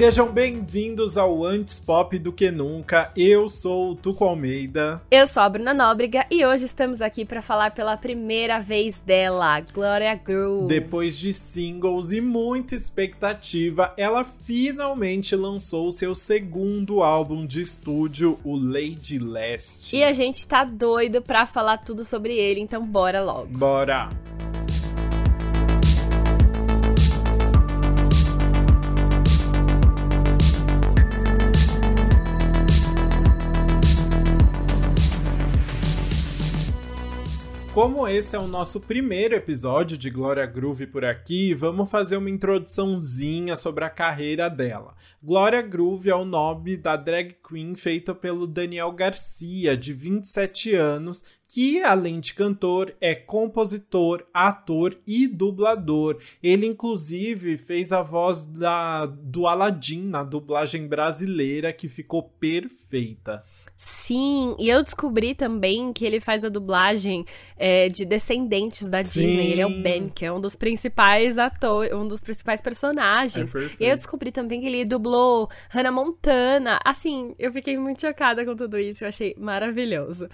Sejam bem-vindos ao Antes Pop do que Nunca. Eu sou o Tuco Almeida. Eu sou a Bruna Nóbrega e hoje estamos aqui para falar pela primeira vez dela, Gloria Groove. Depois de singles e muita expectativa, ela finalmente lançou seu segundo álbum de estúdio, o Lady Last. E a gente tá doido pra falar tudo sobre ele, então bora logo. Bora! Como esse é o nosso primeiro episódio de Glória Groove por aqui, vamos fazer uma introduçãozinha sobre a carreira dela. Glória Groove é o nome da drag queen feita pelo Daniel Garcia, de 27 anos, que além de cantor é compositor, ator e dublador. Ele inclusive fez a voz da do Aladdin na dublagem brasileira que ficou perfeita. Sim, e eu descobri também que ele faz a dublagem é, de Descendentes da Disney. Sim. Ele é o Ben, que é um dos principais atores, um dos principais personagens. É e eu descobri também que ele dublou Hannah Montana. Assim, eu fiquei muito chocada com tudo isso, eu achei maravilhoso.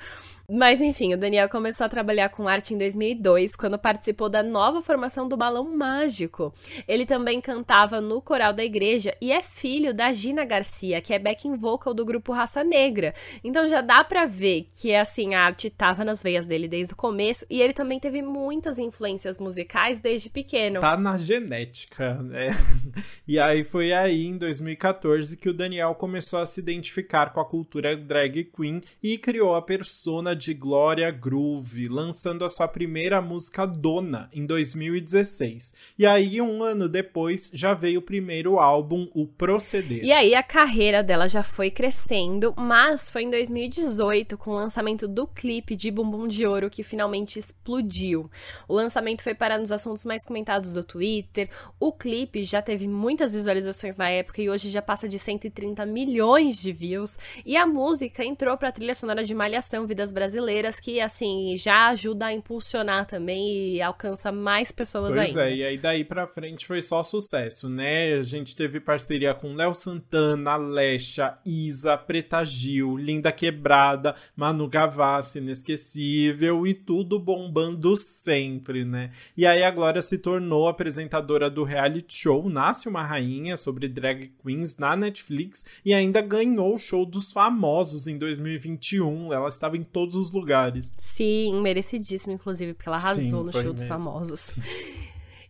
Mas enfim, o Daniel começou a trabalhar com arte em 2002, quando participou da nova formação do Balão Mágico. Ele também cantava no coral da igreja e é filho da Gina Garcia, que é backing vocal do grupo Raça Negra. Então já dá pra ver que assim a arte tava nas veias dele desde o começo e ele também teve muitas influências musicais desde pequeno. Tá na genética, né? e aí foi aí em 2014 que o Daniel começou a se identificar com a cultura drag queen e criou a persona de Glória Groove, lançando a sua primeira música Dona em 2016. E aí, um ano depois, já veio o primeiro álbum, O Proceder. E aí, a carreira dela já foi crescendo, mas foi em 2018, com o lançamento do clipe de Bumbum de Ouro, que finalmente explodiu. O lançamento foi parar nos assuntos mais comentados do Twitter. O clipe já teve muitas visualizações na época e hoje já passa de 130 milhões de views. E a música entrou para a trilha sonora de Malhação Vidas Brasileiras brasileiras que, assim, já ajuda a impulsionar também e alcança mais pessoas pois ainda. Pois é, e aí daí pra frente foi só sucesso, né? A gente teve parceria com Léo Santana, Alexa, Isa, Preta Gil, Linda Quebrada, Manu Gavassi, Inesquecível e tudo bombando sempre, né? E aí a Glória se tornou apresentadora do reality show Nasce uma Rainha sobre drag queens na Netflix e ainda ganhou o show dos famosos em 2021. Ela estava em todos os lugares. Sim, merecidíssimo, inclusive, porque ela arrasou Sim, no show mesmo. dos famosos.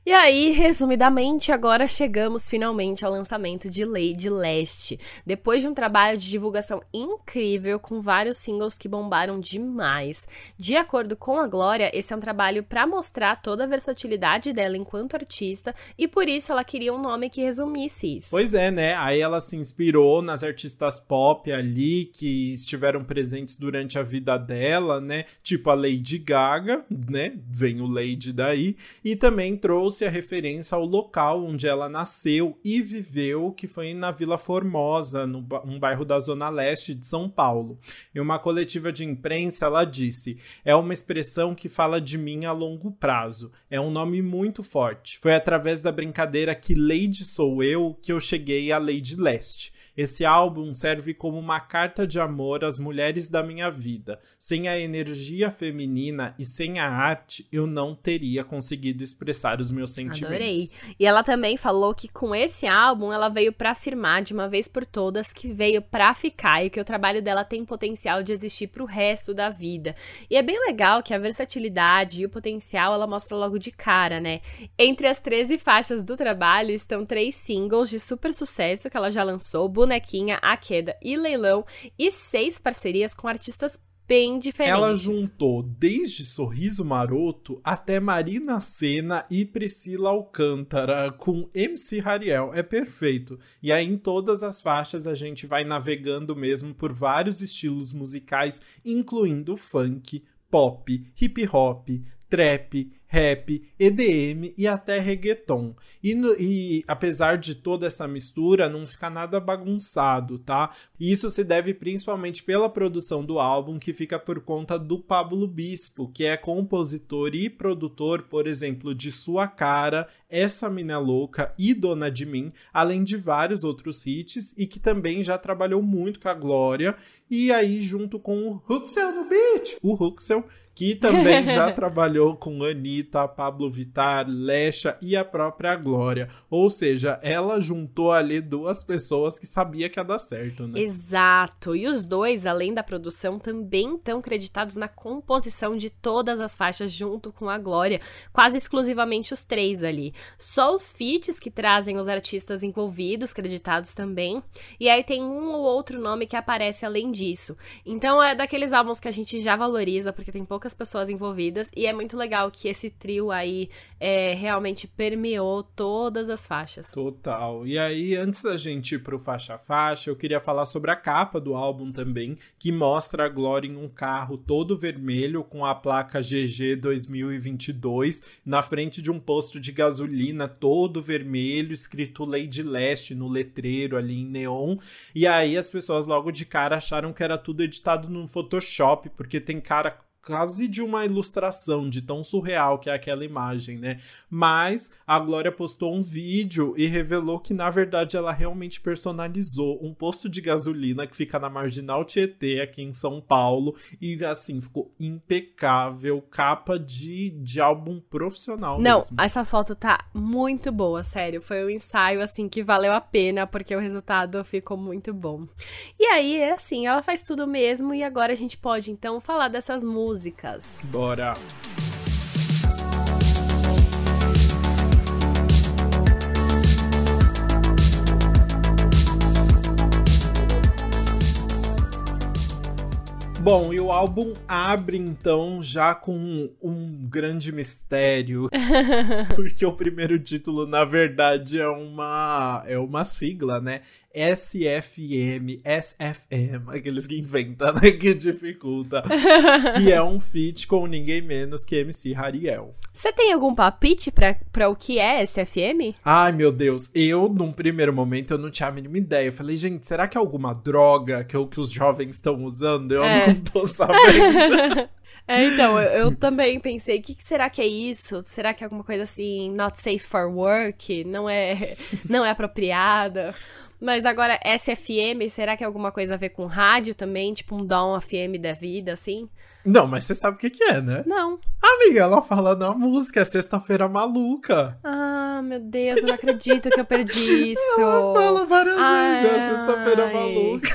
E aí, resumidamente, agora chegamos finalmente ao lançamento de Lady Leste. Depois de um trabalho de divulgação incrível, com vários singles que bombaram demais. De acordo com a Glória, esse é um trabalho para mostrar toda a versatilidade dela enquanto artista, e por isso ela queria um nome que resumisse isso. Pois é, né? Aí ela se inspirou nas artistas pop ali que estiveram presentes durante a vida dela, né? Tipo a Lady Gaga, né? Vem o Lady daí, e também trouxe trouxe a referência ao local onde ela nasceu e viveu, que foi na Vila Formosa, no, um bairro da Zona Leste de São Paulo. Em uma coletiva de imprensa, ela disse: É uma expressão que fala de mim a longo prazo. É um nome muito forte. Foi através da brincadeira que Lady Sou Eu que eu cheguei à Lady Leste. Esse álbum serve como uma carta de amor às mulheres da minha vida. Sem a energia feminina e sem a arte, eu não teria conseguido expressar os meus sentimentos. Adorei. E ela também falou que com esse álbum ela veio para afirmar de uma vez por todas que veio para ficar e que o trabalho dela tem potencial de existir pro resto da vida. E é bem legal que a versatilidade e o potencial ela mostra logo de cara, né? Entre as 13 faixas do trabalho estão três singles de super sucesso que ela já lançou, Bonequinha, A Queda e Leilão, e seis parcerias com artistas bem diferentes. Ela juntou desde Sorriso Maroto até Marina Senna e Priscila Alcântara com MC Rariel. É perfeito. E aí em todas as faixas a gente vai navegando mesmo por vários estilos musicais, incluindo funk, pop, hip hop, trap, rap, EDM e até reggaeton. E, no, e, apesar de toda essa mistura, não fica nada bagunçado, tá? E isso se deve principalmente pela produção do álbum, que fica por conta do Pablo Bispo, que é compositor e produtor, por exemplo, de Sua Cara, Essa Mina Louca e Dona de Mim, além de vários outros hits, e que também já trabalhou muito com a Glória, e aí junto com o Huxel no beat, o Huxel, que também já trabalhou com Anitta, Pablo Vittar, Lecha e a própria Glória. Ou seja, ela juntou ali duas pessoas que sabia que ia dar certo, né? Exato. E os dois, além da produção, também estão creditados na composição de todas as faixas junto com a Glória, quase exclusivamente os três ali. Só os feats que trazem os artistas envolvidos, creditados também. E aí tem um ou outro nome que aparece além disso. Então é daqueles álbuns que a gente já valoriza, porque tem pouca poucas pessoas envolvidas e é muito legal que esse trio aí é, realmente permeou todas as faixas. Total. E aí, antes da gente ir pro faixa a faixa, eu queria falar sobre a capa do álbum também, que mostra a Glória em um carro todo vermelho com a placa GG 2022 na frente de um posto de gasolina todo vermelho, escrito Lady Leste no letreiro ali em neon. E aí as pessoas logo de cara acharam que era tudo editado no Photoshop, porque tem cara quase de uma ilustração, de tão surreal que é aquela imagem, né? Mas a Glória postou um vídeo e revelou que, na verdade, ela realmente personalizou um posto de gasolina que fica na Marginal Tietê, aqui em São Paulo, e assim, ficou impecável, capa de, de álbum profissional. Não, mesmo. essa foto tá muito boa, sério. Foi um ensaio, assim, que valeu a pena, porque o resultado ficou muito bom. E aí, é assim, ela faz tudo mesmo, e agora a gente pode, então, falar dessas músicas músicas. Bora! Bom, e o álbum abre então já com um grande mistério, porque o primeiro título na verdade é uma é uma sigla, né? SFM, SFM, aqueles que inventam, né? Que dificulta. que é um feat com ninguém menos que MC Hariel. Você tem algum palpite pra, pra o que é SFM? Ai, meu Deus. Eu, num primeiro momento, eu não tinha a mínima ideia. Eu falei, gente, será que é alguma droga que, que os jovens estão usando? Eu é. não tô sabendo. É, então, eu, eu também pensei, o que, que, será que é isso? Será que é alguma coisa assim, not safe for work? Não é, não é apropriada? Mas agora, SFM, será que é alguma coisa a ver com rádio também? Tipo um Dom FM da vida, assim? Não, mas você sabe o que, que é, né? Não. Amiga, ela fala na música, é Sexta-feira Maluca. Ah, meu Deus, eu não acredito que eu perdi isso. Ela fala várias Ai. vezes, é Sexta-feira Maluca.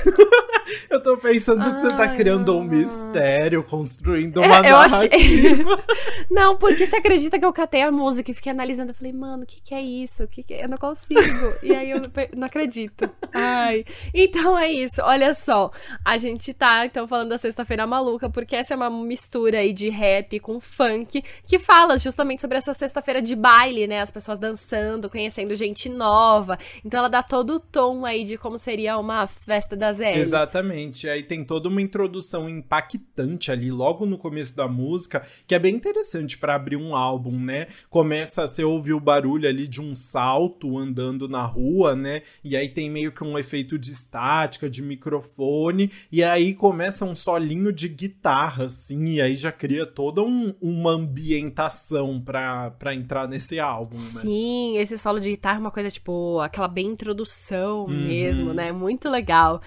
eu tô pensando Ai, que você tá criando um mistério, construindo uma é, narrativa. Achei... não, porque você acredita que eu catei a música e fiquei analisando. Eu falei, mano, o que, que é isso? Que que é? Eu não consigo. e aí eu não acredito. Ai. Então é isso. Olha só. A gente tá, então, falando da Sexta-feira Maluca, porque essa é uma mistura aí de rap com funk, que fala justamente sobre essa sexta-feira de baile, né? As pessoas dançando, conhecendo gente nova. Então ela dá todo o tom aí de como seria uma festa da Zé. Exatamente. Aí tem toda uma introdução impactante ali, logo no começo da música, que é bem interessante para abrir um álbum, né? Começa a você ouvir o barulho ali de um salto andando na rua, né? E aí tem meio que um efeito de estática, de microfone, e aí começa um solinho de guitarra, assim, e aí já cria toda um, uma ambientação pra, pra entrar nesse álbum, né? Sim, esse solo de guitarra é uma coisa, tipo, aquela bem introdução uhum. mesmo, né? Muito legal.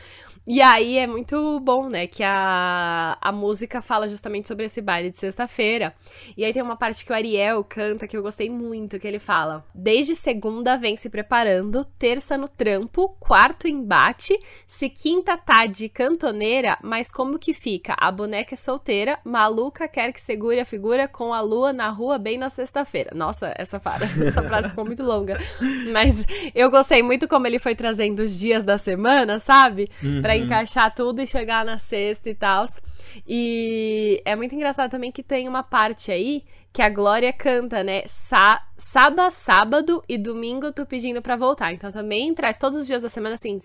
E aí é muito bom, né, que a, a música fala justamente sobre esse baile de sexta-feira. E aí tem uma parte que o Ariel canta que eu gostei muito, que ele fala: Desde segunda vem se preparando, terça no trampo, quarto embate, se quinta tá de cantoneira, mas como que fica? A boneca é solteira, maluca quer que segure a figura com a lua na rua bem na sexta-feira. Nossa, essa, para, essa frase ficou muito longa. Mas eu gostei muito como ele foi trazendo os dias da semana, sabe? Pra para encaixar tudo e chegar na sexta e tal. E é muito engraçado também que tem uma parte aí que a Glória canta, né? Sá, sábado, sábado e domingo tô pedindo para voltar. Então também traz todos os dias da semana, assim.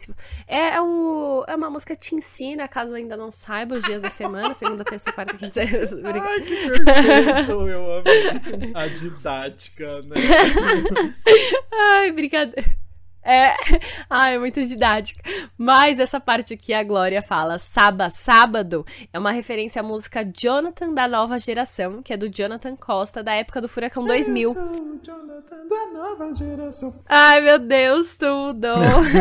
É, é, o, é uma música que te ensina, caso ainda não saiba os dias da semana, segunda, terça, quarta, quinta. Ai, que perfeito! Eu amei a didática, né? Ai, brincadeira. É, ah, é muito didática. Mas essa parte que a Glória fala, Saba Sábado, é uma referência à música Jonathan da nova geração, que é do Jonathan Costa, da época do Furacão 2000. Eu sou Jonathan da nova geração. Ai, meu Deus, tudo!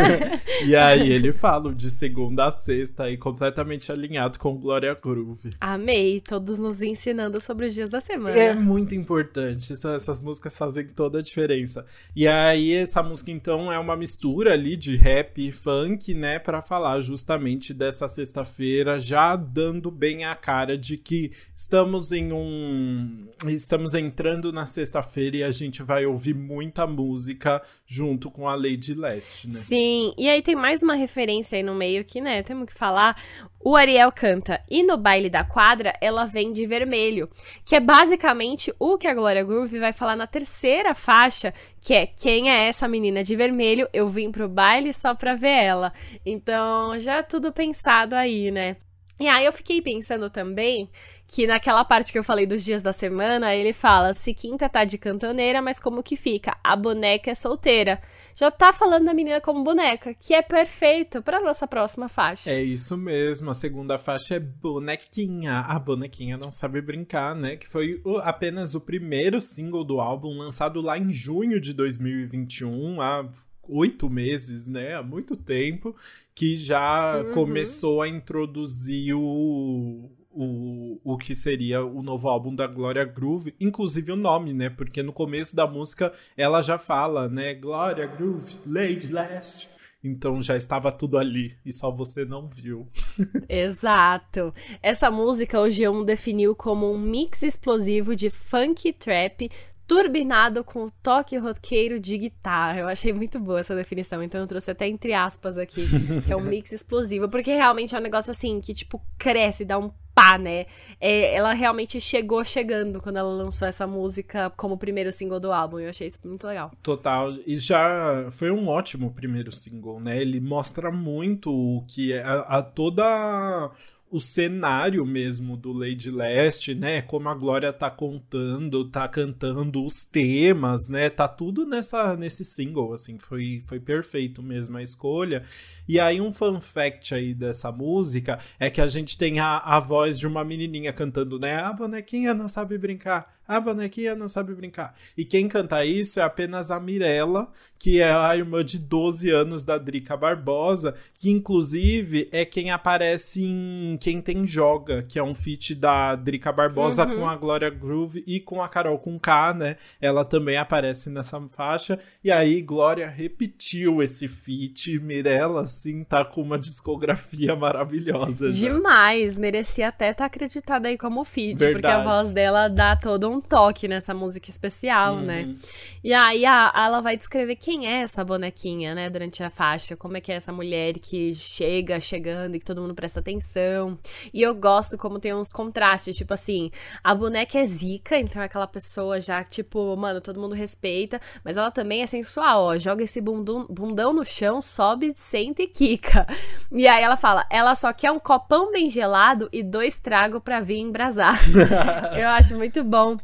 e aí ele fala de segunda a sexta aí, completamente alinhado com Glória Groove. Amei, todos nos ensinando sobre os dias da semana. É muito importante, essas músicas fazem toda a diferença. E aí essa música então é uma uma mistura ali de rap e funk, né, para falar justamente dessa sexta-feira, já dando bem a cara de que estamos em um estamos entrando na sexta-feira e a gente vai ouvir muita música junto com a Lady Leste, né? Sim, e aí tem mais uma referência aí no meio que, né, temos que falar o Ariel canta E no baile da quadra ela vem de vermelho, que é basicamente o que a Glória Groove vai falar na terceira faixa, que é Quem é essa menina de vermelho? Eu vim pro baile só pra ver ela. Então, já tudo pensado aí, né? E aí eu fiquei pensando também que naquela parte que eu falei dos dias da semana, ele fala: se quinta tá de cantoneira, mas como que fica? A boneca é solteira. Já tá falando da menina como boneca, que é perfeito para nossa próxima faixa. É isso mesmo. A segunda faixa é bonequinha. A bonequinha não sabe brincar, né? Que foi o, apenas o primeiro single do álbum lançado lá em junho de 2021, há oito meses, né? Há muito tempo, que já uhum. começou a introduzir o o, o que seria o novo álbum da Gloria Groove, inclusive o nome, né? Porque no começo da música ela já fala, né? Gloria Groove, Lady Last. Então já estava tudo ali e só você não viu. Exato. Essa música o G1 definiu como um mix explosivo de funk e trap turbinado com o toque roqueiro de guitarra. Eu achei muito boa essa definição, então eu trouxe até entre aspas aqui, que é um mix explosivo, porque realmente é um negócio assim que, tipo, cresce, dá um pá, né? É, ela realmente chegou chegando quando ela lançou essa música como primeiro single do álbum. Eu achei isso muito legal. Total. E já foi um ótimo primeiro single, né? Ele mostra muito o que é a, a toda o cenário mesmo do Lady Leste, né? Como a Glória tá contando, tá cantando os temas, né? Tá tudo nessa nesse single, assim, foi foi perfeito mesmo a escolha. E aí um fun fact aí dessa música é que a gente tem a, a voz de uma menininha cantando, né? A bonequinha não sabe brincar. A bonequinha não sabe brincar. E quem canta isso é apenas a Mirella, que é a irmã de 12 anos da Drica Barbosa, que inclusive é quem aparece em Quem Tem Joga, que é um feat da Drica Barbosa uhum. com a Glória Groove e com a Carol com K, né? Ela também aparece nessa faixa. E aí, Glória repetiu esse feat. Mirella, assim, tá com uma discografia maravilhosa. Já. Demais! Merecia até estar tá acreditada aí como feat, Verdade. porque a voz dela dá todo um um toque nessa música especial, né? uhum. né? E aí a, ela vai descrever quem é essa bonequinha, né, durante a faixa, como é que é essa mulher que chega chegando e que todo mundo presta atenção. E eu gosto como tem uns contrastes, tipo assim, a boneca é zica, então é aquela pessoa já, tipo, mano, todo mundo respeita, mas ela também é sensual, ó, joga esse bundum, bundão no chão, sobe, senta e quica. E aí ela fala, ela só quer um copão bem gelado e dois tragos pra vir embrasar. eu acho muito bom.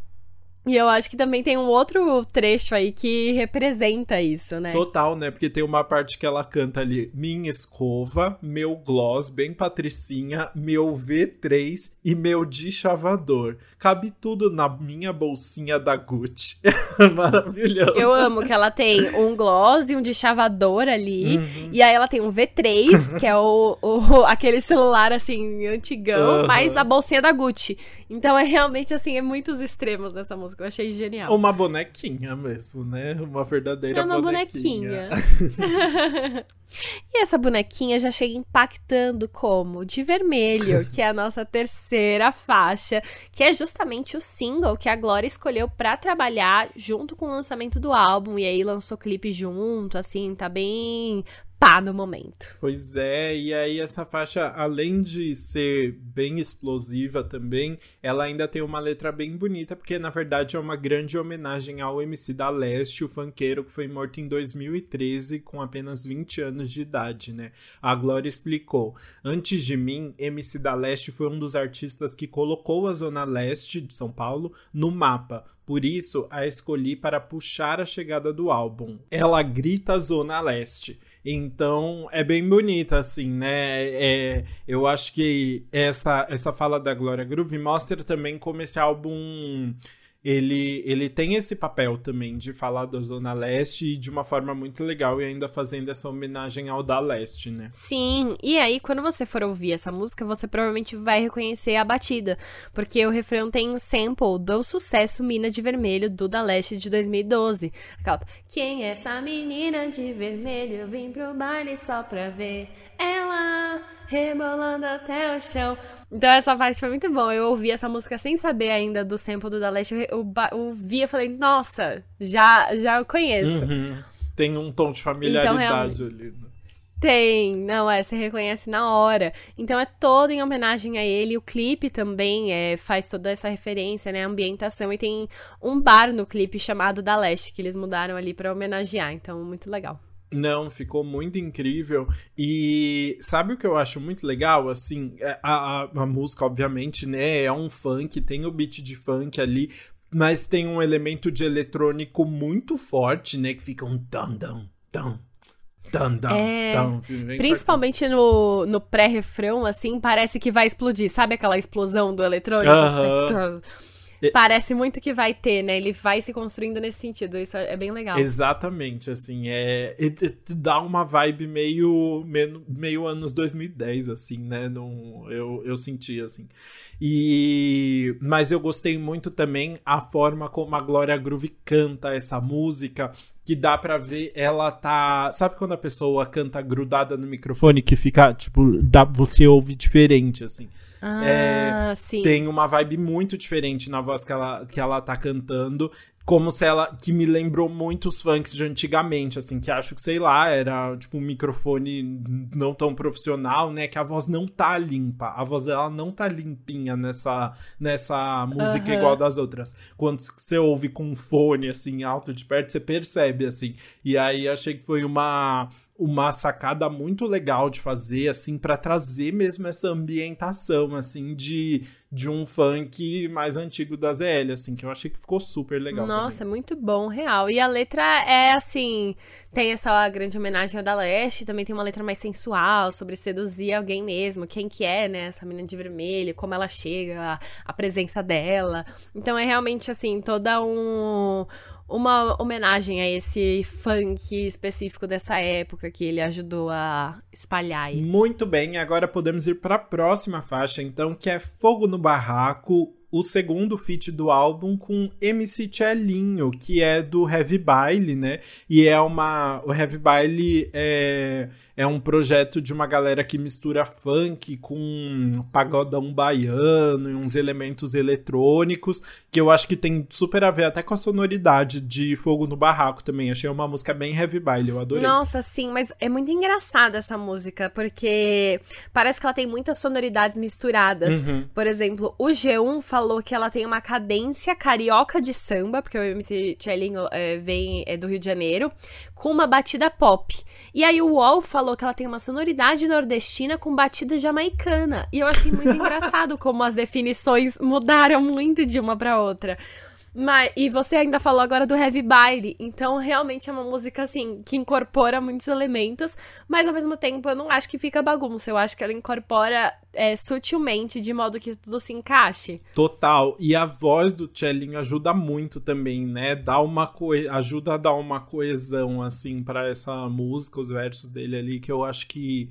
E eu acho que também tem um outro trecho aí que representa isso, né? Total, né? Porque tem uma parte que ela canta ali: Minha escova, meu gloss, bem patricinha, meu V3 e meu deschavador. Cabe tudo na minha bolsinha da Gucci. Maravilhoso. Eu amo que ela tem um gloss e um deschavador ali. Uhum. E aí ela tem um V3, que é o, o aquele celular assim, antigão, uhum. mais a bolsinha da Gucci. Então é realmente assim, é muitos extremos nessa música. Eu achei genial. Uma bonequinha mesmo, né? Uma verdadeira é uma bonequinha. bonequinha. e essa bonequinha já chega impactando como? De vermelho, que é a nossa terceira faixa, que é justamente o single que a Glória escolheu para trabalhar junto com o lançamento do álbum. E aí lançou clipe junto, assim, tá bem pá no momento. Pois é, e aí essa faixa, além de ser bem explosiva também, ela ainda tem uma letra bem bonita, porque na verdade é uma grande homenagem ao MC da Leste, o funkeiro que foi morto em 2013 com apenas 20 anos de idade, né? A Glória explicou: "Antes de mim, MC da Leste foi um dos artistas que colocou a zona leste de São Paulo no mapa. Por isso, a escolhi para puxar a chegada do álbum. Ela grita Zona Leste. Então é bem bonita, assim, né? É, eu acho que essa, essa fala da Glória Groove mostra também como esse álbum ele, ele tem esse papel também de falar da Zona Leste e de uma forma muito legal e ainda fazendo essa homenagem ao da Leste, né? Sim, e aí quando você for ouvir essa música, você provavelmente vai reconhecer a batida, porque o refrão tem o sample do sucesso Mina de Vermelho do da Leste de 2012. Aquela, Quem é essa menina de vermelho? Eu vim pro baile só pra ver ela rebolando até o chão. Então essa parte foi muito boa. Eu ouvi essa música sem saber ainda do sample do Da Leste. Eu, eu, eu ouvi e falei, nossa, já, já conheço. Uhum. Tem um tom de familiaridade então, ali. Né? Tem, não é, você reconhece na hora. Então é todo em homenagem a ele. O clipe também é, faz toda essa referência, né? A ambientação. E tem um bar no clipe chamado Da Leste, que eles mudaram ali para homenagear. Então, muito legal. Não, ficou muito incrível. E sabe o que eu acho muito legal? Assim, é, a, a, a, música, obviamente, né? É um funk, tem o beat de funk ali, mas tem um elemento de eletrônico muito forte, né? Que fica um dan. Dan, dan, é, dan, principalmente no, no pré-refrão, assim, parece que vai explodir. Sabe aquela explosão do eletrônico? Uh -huh. Parece muito que vai ter, né? Ele vai se construindo nesse sentido. Isso é bem legal. Exatamente, assim, é, dá uma vibe meio, meio, meio anos 2010, assim, né? Não, eu, eu senti, assim. E mas eu gostei muito também a forma como a Glória Groove canta essa música, que dá para ver ela tá, sabe quando a pessoa canta grudada no microfone que fica, tipo, dá, você ouve diferente assim. Ah, é, sim. Tem uma vibe muito diferente na voz que ela, que ela tá cantando como se ela que me lembrou muito os funks de antigamente, assim, que acho que sei lá, era tipo um microfone não tão profissional, né, que a voz não tá limpa. A voz dela não tá limpinha nessa nessa música uhum. igual das outras. Quando você ouve com um fone assim alto de perto, você percebe assim. E aí achei que foi uma uma sacada muito legal de fazer assim para trazer mesmo essa ambientação assim de de um funk mais antigo da ZL, assim, que eu achei que ficou super legal. Nossa, também. muito bom, real. E a letra é assim, tem essa grande homenagem ao da Leste, também tem uma letra mais sensual, sobre seduzir alguém mesmo, quem que é, né, essa menina de vermelho, como ela chega, a, a presença dela. Então é realmente, assim, toda um uma homenagem a esse funk específico dessa época que ele ajudou a espalhar. Aí. Muito bem, agora podemos ir para a próxima faixa, então, que é Fogo no Barraco, o segundo feat do álbum com MC Chelinho, que é do Heavy Baile, né? E é uma. O Heavy Baile é, é um projeto de uma galera que mistura funk com pagodão baiano e uns elementos eletrônicos, que eu acho que tem super a ver até com a sonoridade de Fogo no Barraco também. Achei uma música bem Heavy Baile, eu adorei. Nossa, sim, mas é muito engraçada essa música, porque parece que ela tem muitas sonoridades misturadas. Uhum. Por exemplo, o G1 falou falou que ela tem uma cadência carioca de samba, porque o MC Tchelinho é, vem é do Rio de Janeiro, com uma batida pop. E aí o UOL falou que ela tem uma sonoridade nordestina com batida jamaicana. E eu achei muito engraçado como as definições mudaram muito de uma para outra. Mas, e você ainda falou agora do Heavy Baile, então realmente é uma música assim que incorpora muitos elementos, mas ao mesmo tempo eu não acho que fica bagunça, eu acho que ela incorpora é, sutilmente de modo que tudo se encaixe. Total, e a voz do Tchelinho ajuda muito também, né? Dá uma co... ajuda a dar uma coesão assim para essa música, os versos dele ali que eu acho que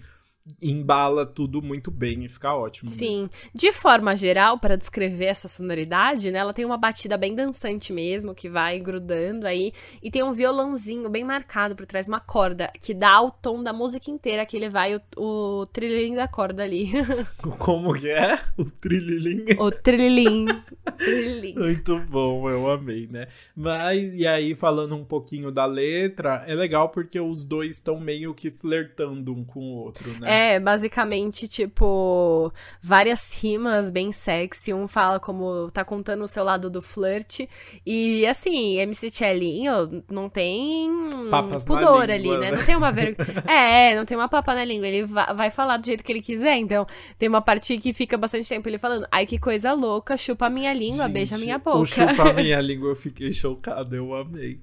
embala tudo muito bem e fica ótimo. Sim. Mesmo. De forma geral, para descrever essa sonoridade, né? Ela tem uma batida bem dançante mesmo, que vai grudando aí. E tem um violãozinho bem marcado por trás, uma corda, que dá o tom da música inteira, que ele vai o, o trilhinho da corda ali. Como que é? O trilhilim? O trilhilim. Muito bom, eu amei, né? Mas, e aí, falando um pouquinho da letra, é legal porque os dois estão meio que flertando um com o outro, né? É, basicamente, tipo, várias rimas bem sexy. Um fala como tá contando o seu lado do flirt. E, assim, MC Chelinho não tem Papas pudor língua, ali, né? né? Não tem uma ver... é, não tem uma papa na língua. Ele vai falar do jeito que ele quiser. Então, tem uma parte que fica bastante tempo ele falando, ai, que coisa louca, chupa a minha língua, Gente, beija a minha boca. O chupa a minha língua, eu fiquei chocado, eu amei.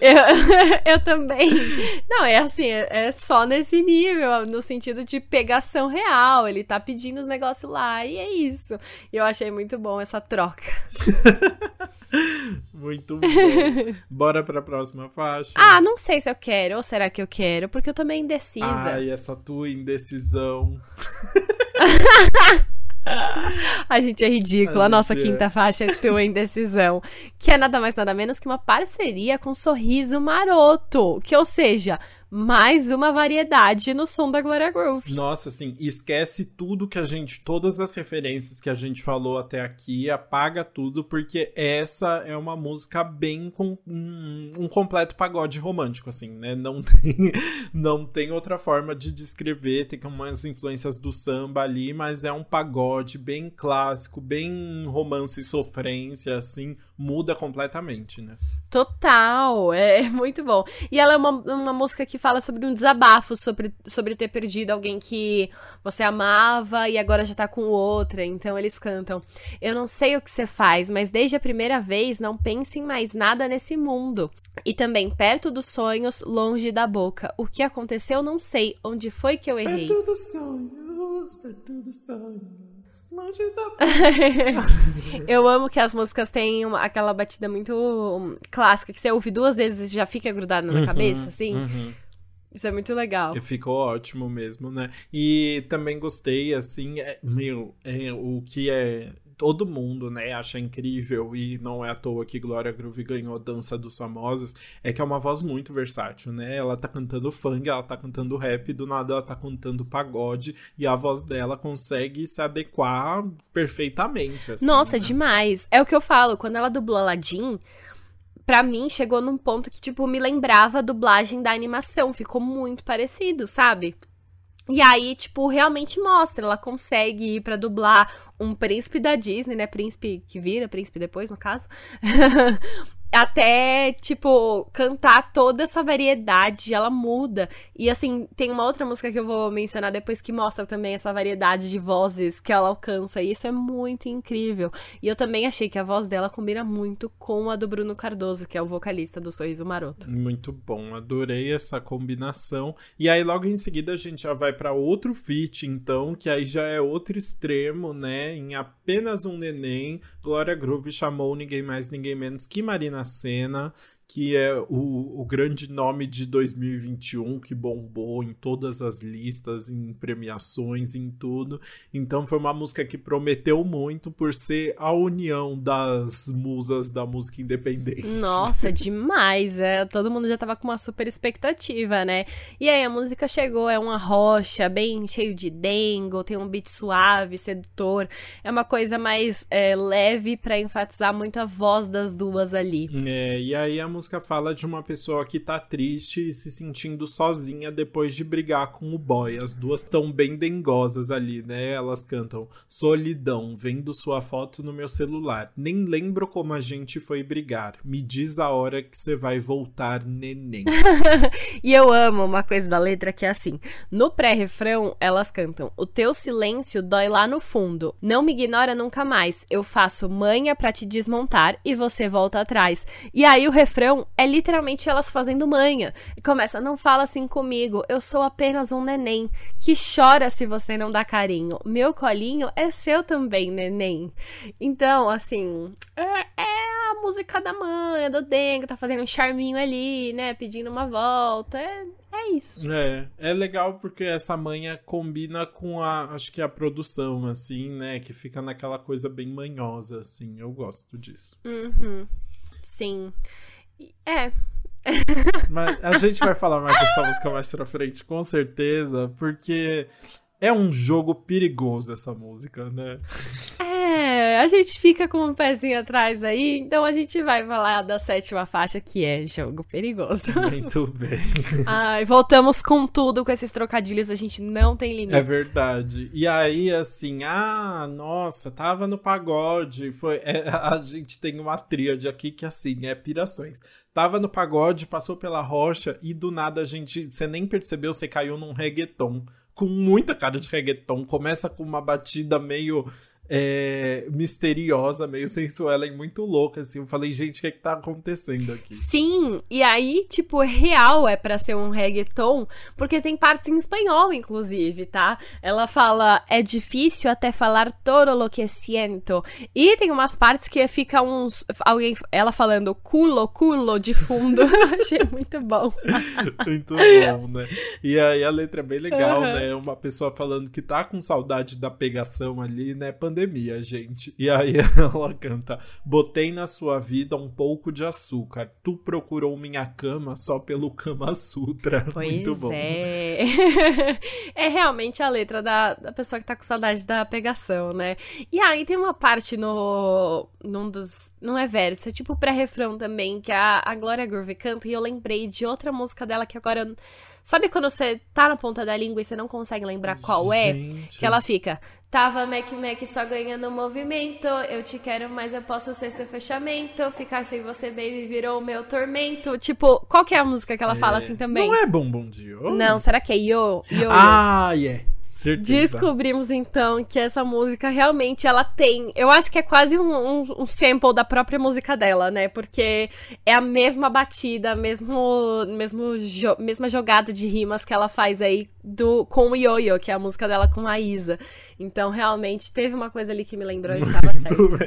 eu, eu também. Não, é assim, é, é só nesse nível, no sentido de pegação real. Ele tá pedindo os negócios lá e é isso. E eu achei muito bom essa troca. Muito bom. Bora pra próxima faixa. Ah, não sei se eu quero, ou será que eu quero? Porque eu tô meio indecisa. Ai, essa tua indecisão. A gente é ridícula. A A, nossa é. quinta faixa é tua indecisão. Que é nada mais nada menos que uma parceria com Sorriso Maroto. Que, ou seja, mais uma variedade no som da Gloria Groove. Nossa, assim, esquece tudo que a gente, todas as referências que a gente falou até aqui, apaga tudo, porque essa é uma música bem com um, um completo pagode romântico, assim, né? Não tem, não tem outra forma de descrever, tem umas influências do samba ali, mas é um pagode bem clássico, bem romance e sofrência, assim, muda completamente, né? Total, é muito bom. E ela é uma, uma música que fala sobre um desabafo, sobre, sobre ter perdido alguém que você amava e agora já tá com outra. Então eles cantam: Eu não sei o que você faz, mas desde a primeira vez não penso em mais nada nesse mundo. E também perto dos sonhos, longe da boca. O que aconteceu, não sei. Onde foi que eu errei? Perto dos sonhos, perto dos sonhos. Longe da Eu amo que as músicas têm uma- aquela batida muito hum, clássica, que você ouve duas vezes e já fica grudada na cabeça, assim. Uhum. Isso é muito legal. Ficou ótimo mesmo, né? E também gostei, assim, é, meu, é, o que é. Todo mundo, né, acha incrível e não é à toa que Glória Groove ganhou Dança dos Famosos, é que é uma voz muito versátil, né? Ela tá cantando funk, ela tá cantando rap, do nada ela tá cantando pagode e a voz dela consegue se adequar perfeitamente, assim, Nossa, né? demais. É o que eu falo, quando ela dublou Aladdin, pra mim chegou num ponto que, tipo, me lembrava a dublagem da animação. Ficou muito parecido, sabe? E aí, tipo, realmente mostra, ela consegue ir pra dublar um príncipe da Disney, né? Príncipe que vira, príncipe depois, no caso. Até, tipo, cantar toda essa variedade, ela muda. E assim, tem uma outra música que eu vou mencionar depois que mostra também essa variedade de vozes que ela alcança. E isso é muito incrível. E eu também achei que a voz dela combina muito com a do Bruno Cardoso, que é o vocalista do Sorriso Maroto. Muito bom, adorei essa combinação. E aí logo em seguida a gente já vai para outro feat, então, que aí já é outro extremo, né? Em apenas um neném, Glória Groove chamou ninguém mais, ninguém menos que Marina Senna, que é o, o grande nome de 2021, que bombou em todas as listas, em premiações, em tudo. Então foi uma música que prometeu muito por ser a união das musas da música independente. Nossa, demais. É, todo mundo já tava com uma super expectativa, né? E aí a música chegou, é uma rocha, bem cheio de dengo, tem um beat suave, sedutor. É uma coisa mais é, leve pra enfatizar muito a voz das duas ali. É, e aí a música fala de uma pessoa que tá triste e se sentindo sozinha depois de brigar com o boy. As duas estão bem dengosas ali, né? Elas cantam Solidão, vendo sua foto no meu celular. Nem lembro como a gente foi brigar. Me diz a hora que você vai voltar, neném. e eu amo uma coisa da letra que é assim: no pré-refrão, elas cantam: O teu silêncio dói lá no fundo. Não me ignora nunca mais. Eu faço manha pra te desmontar e você volta atrás. E aí o refrão é literalmente elas fazendo manha. E começa: Não fala assim comigo. Eu sou apenas um neném que chora se você não dá carinho. Meu colinho é seu também, neném. Então, assim, é, é a música da mãe, do Dengue, tá fazendo um charminho ali, né? Pedindo uma volta. É, é isso. É, é legal porque essa manha combina com a, acho que a produção, assim, né? Que fica naquela coisa bem manhosa, assim. Eu gosto disso. Uhum. Sim. É, mas a gente vai falar mais dessa música mais pra frente, com certeza, porque é um jogo perigoso essa música, né? É, a gente fica com um pezinho atrás aí, então a gente vai falar da sétima faixa, que é jogo perigoso. Muito bem. Ai, voltamos com tudo, com esses trocadilhos, a gente não tem limites. É verdade. E aí, assim, ah, nossa, tava no pagode, foi... É, a gente tem uma tríade aqui que, assim, é pirações tava no pagode, passou pela rocha e do nada a gente, você nem percebeu, você caiu num reggaeton com muita cara de reggaeton. Começa com uma batida meio é, misteriosa, meio sensual e muito louca, assim. Eu falei, gente, o que é que tá acontecendo aqui? Sim, e aí, tipo, real é para ser um reggaeton, porque tem partes em espanhol, inclusive, tá? Ela fala, é difícil até falar todo lo que siento. E tem umas partes que fica uns. Alguém, ela falando culo, culo de fundo. Eu achei muito bom. muito bom, né? E aí a letra é bem legal, uhum. né? Uma pessoa falando que tá com saudade da pegação ali, né? Pandemia pandemia, gente. E aí ela canta: Botei na sua vida um pouco de açúcar. Tu procurou minha cama só pelo Kama Sutra. Pois Muito bom. É. é realmente a letra da, da pessoa que tá com saudade da pegação, né? E aí tem uma parte no. num dos. Não é verso, é tipo pré-refrão também, que a, a Glória Groove canta, e eu lembrei de outra música dela que agora. Sabe quando você tá na ponta da língua e você não consegue lembrar qual é? Que ela fica. Tava Mac Mac só ganhando movimento. Eu te quero, mas eu posso ser seu fechamento. Ficar sem você, baby, virou o meu tormento. Tipo, qual que é a música que ela é... fala assim também? Não é Bom Bom Dia. Não, será que é Yo? Yo ah, yeah. Certeza. Descobrimos então que essa música realmente ela tem. Eu acho que é quase um, um, um, sample da própria música dela, né? Porque é a mesma batida, mesmo, mesmo jo, mesma jogada de rimas que ela faz aí do, com o Yo-Yo, que é a música dela com a Isa. Então, realmente, teve uma coisa ali que me lembrou e estava certo.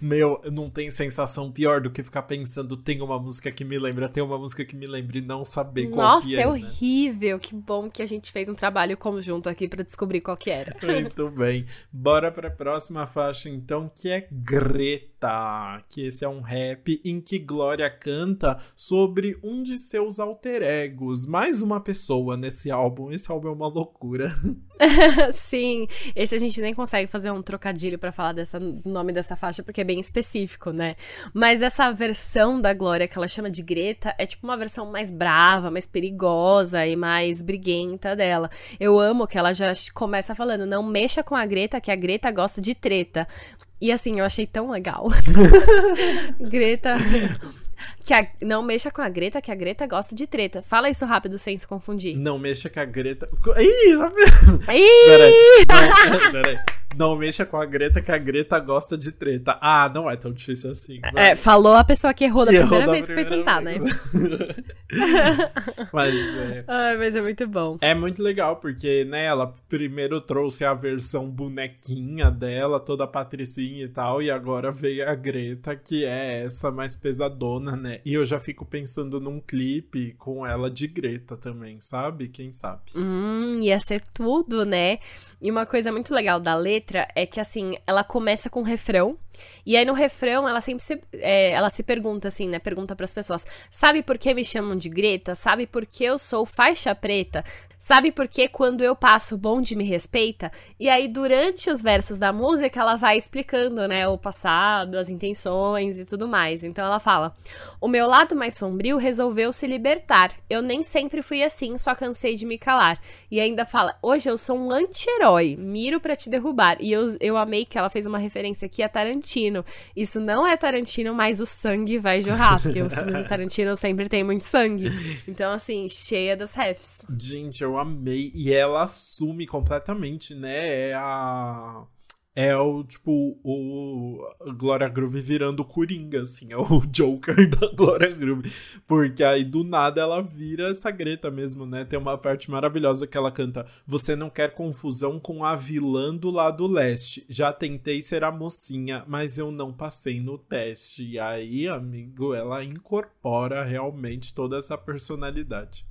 Meu, não tem sensação pior do que ficar pensando, tem uma música que me lembra, tem uma música que me lembra e não saber qual Nossa, que é. Nossa, é horrível. Né? Que bom que a gente fez um trabalho conjunto aqui para descobrir qual que era. Muito bem. Bora para a próxima faixa, então, que é Greta. Que esse é um rap em que Glória canta sobre um de seus alter egos. Mais uma pessoa nesse álbum. Esse álbum é uma loucura. Sim, esse a gente nem consegue fazer um trocadilho para falar dessa nome dessa faixa porque é bem específico, né? Mas essa versão da Glória que ela chama de Greta é tipo uma versão mais brava, mais perigosa e mais briguenta dela. Eu amo que ela já começa falando: "Não mexa com a Greta, que a Greta gosta de treta". E assim, eu achei tão legal. Greta que a, não mexa com a Greta, que a Greta gosta de treta. Fala isso rápido sem se confundir. Não mexa com a Greta. Ih. Ih! Peraí. Peraí. Não mexa com a Greta, que a Greta gosta de treta. Ah, não é tão difícil assim. Vai. É, falou a pessoa que errou que da primeira errou vez da que foi cantar, né? mas é. Ai, mas é muito bom. É muito legal, porque, né, ela primeiro trouxe a versão bonequinha dela, toda patricinha e tal, e agora veio a Greta, que é essa mais pesadona, né? E eu já fico pensando num clipe com ela de Greta também, sabe? Quem sabe? Hum, ia ser tudo, né? E uma coisa muito legal da letra é que, assim, ela começa com um refrão. E aí no refrão ela sempre se, é, ela se pergunta assim, né? Pergunta para as pessoas: sabe por que me chamam de Greta? Sabe por que eu sou faixa preta? Sabe por que quando eu passo o bonde me respeita? E aí, durante os versos da música, ela vai explicando, né, o passado, as intenções e tudo mais. Então ela fala: O meu lado mais sombrio resolveu se libertar. Eu nem sempre fui assim, só cansei de me calar. E ainda fala: Hoje eu sou um anti-herói, miro para te derrubar. E eu, eu amei que ela fez uma referência aqui a Tarantino. Isso não é Tarantino, mas o sangue vai jorrar, porque os filmes de Tarantino sempre tem muito sangue. Então, assim, cheia das refs. Gente, eu amei. E ela assume completamente, né? É a é o, tipo, o Glória Groove virando Coringa, assim, é o Joker da Glória Groove. Porque aí, do nada, ela vira essa Greta mesmo, né? Tem uma parte maravilhosa que ela canta, você não quer confusão com a vilã do lado leste. Já tentei ser a mocinha, mas eu não passei no teste. E aí, amigo, ela incorpora realmente toda essa personalidade.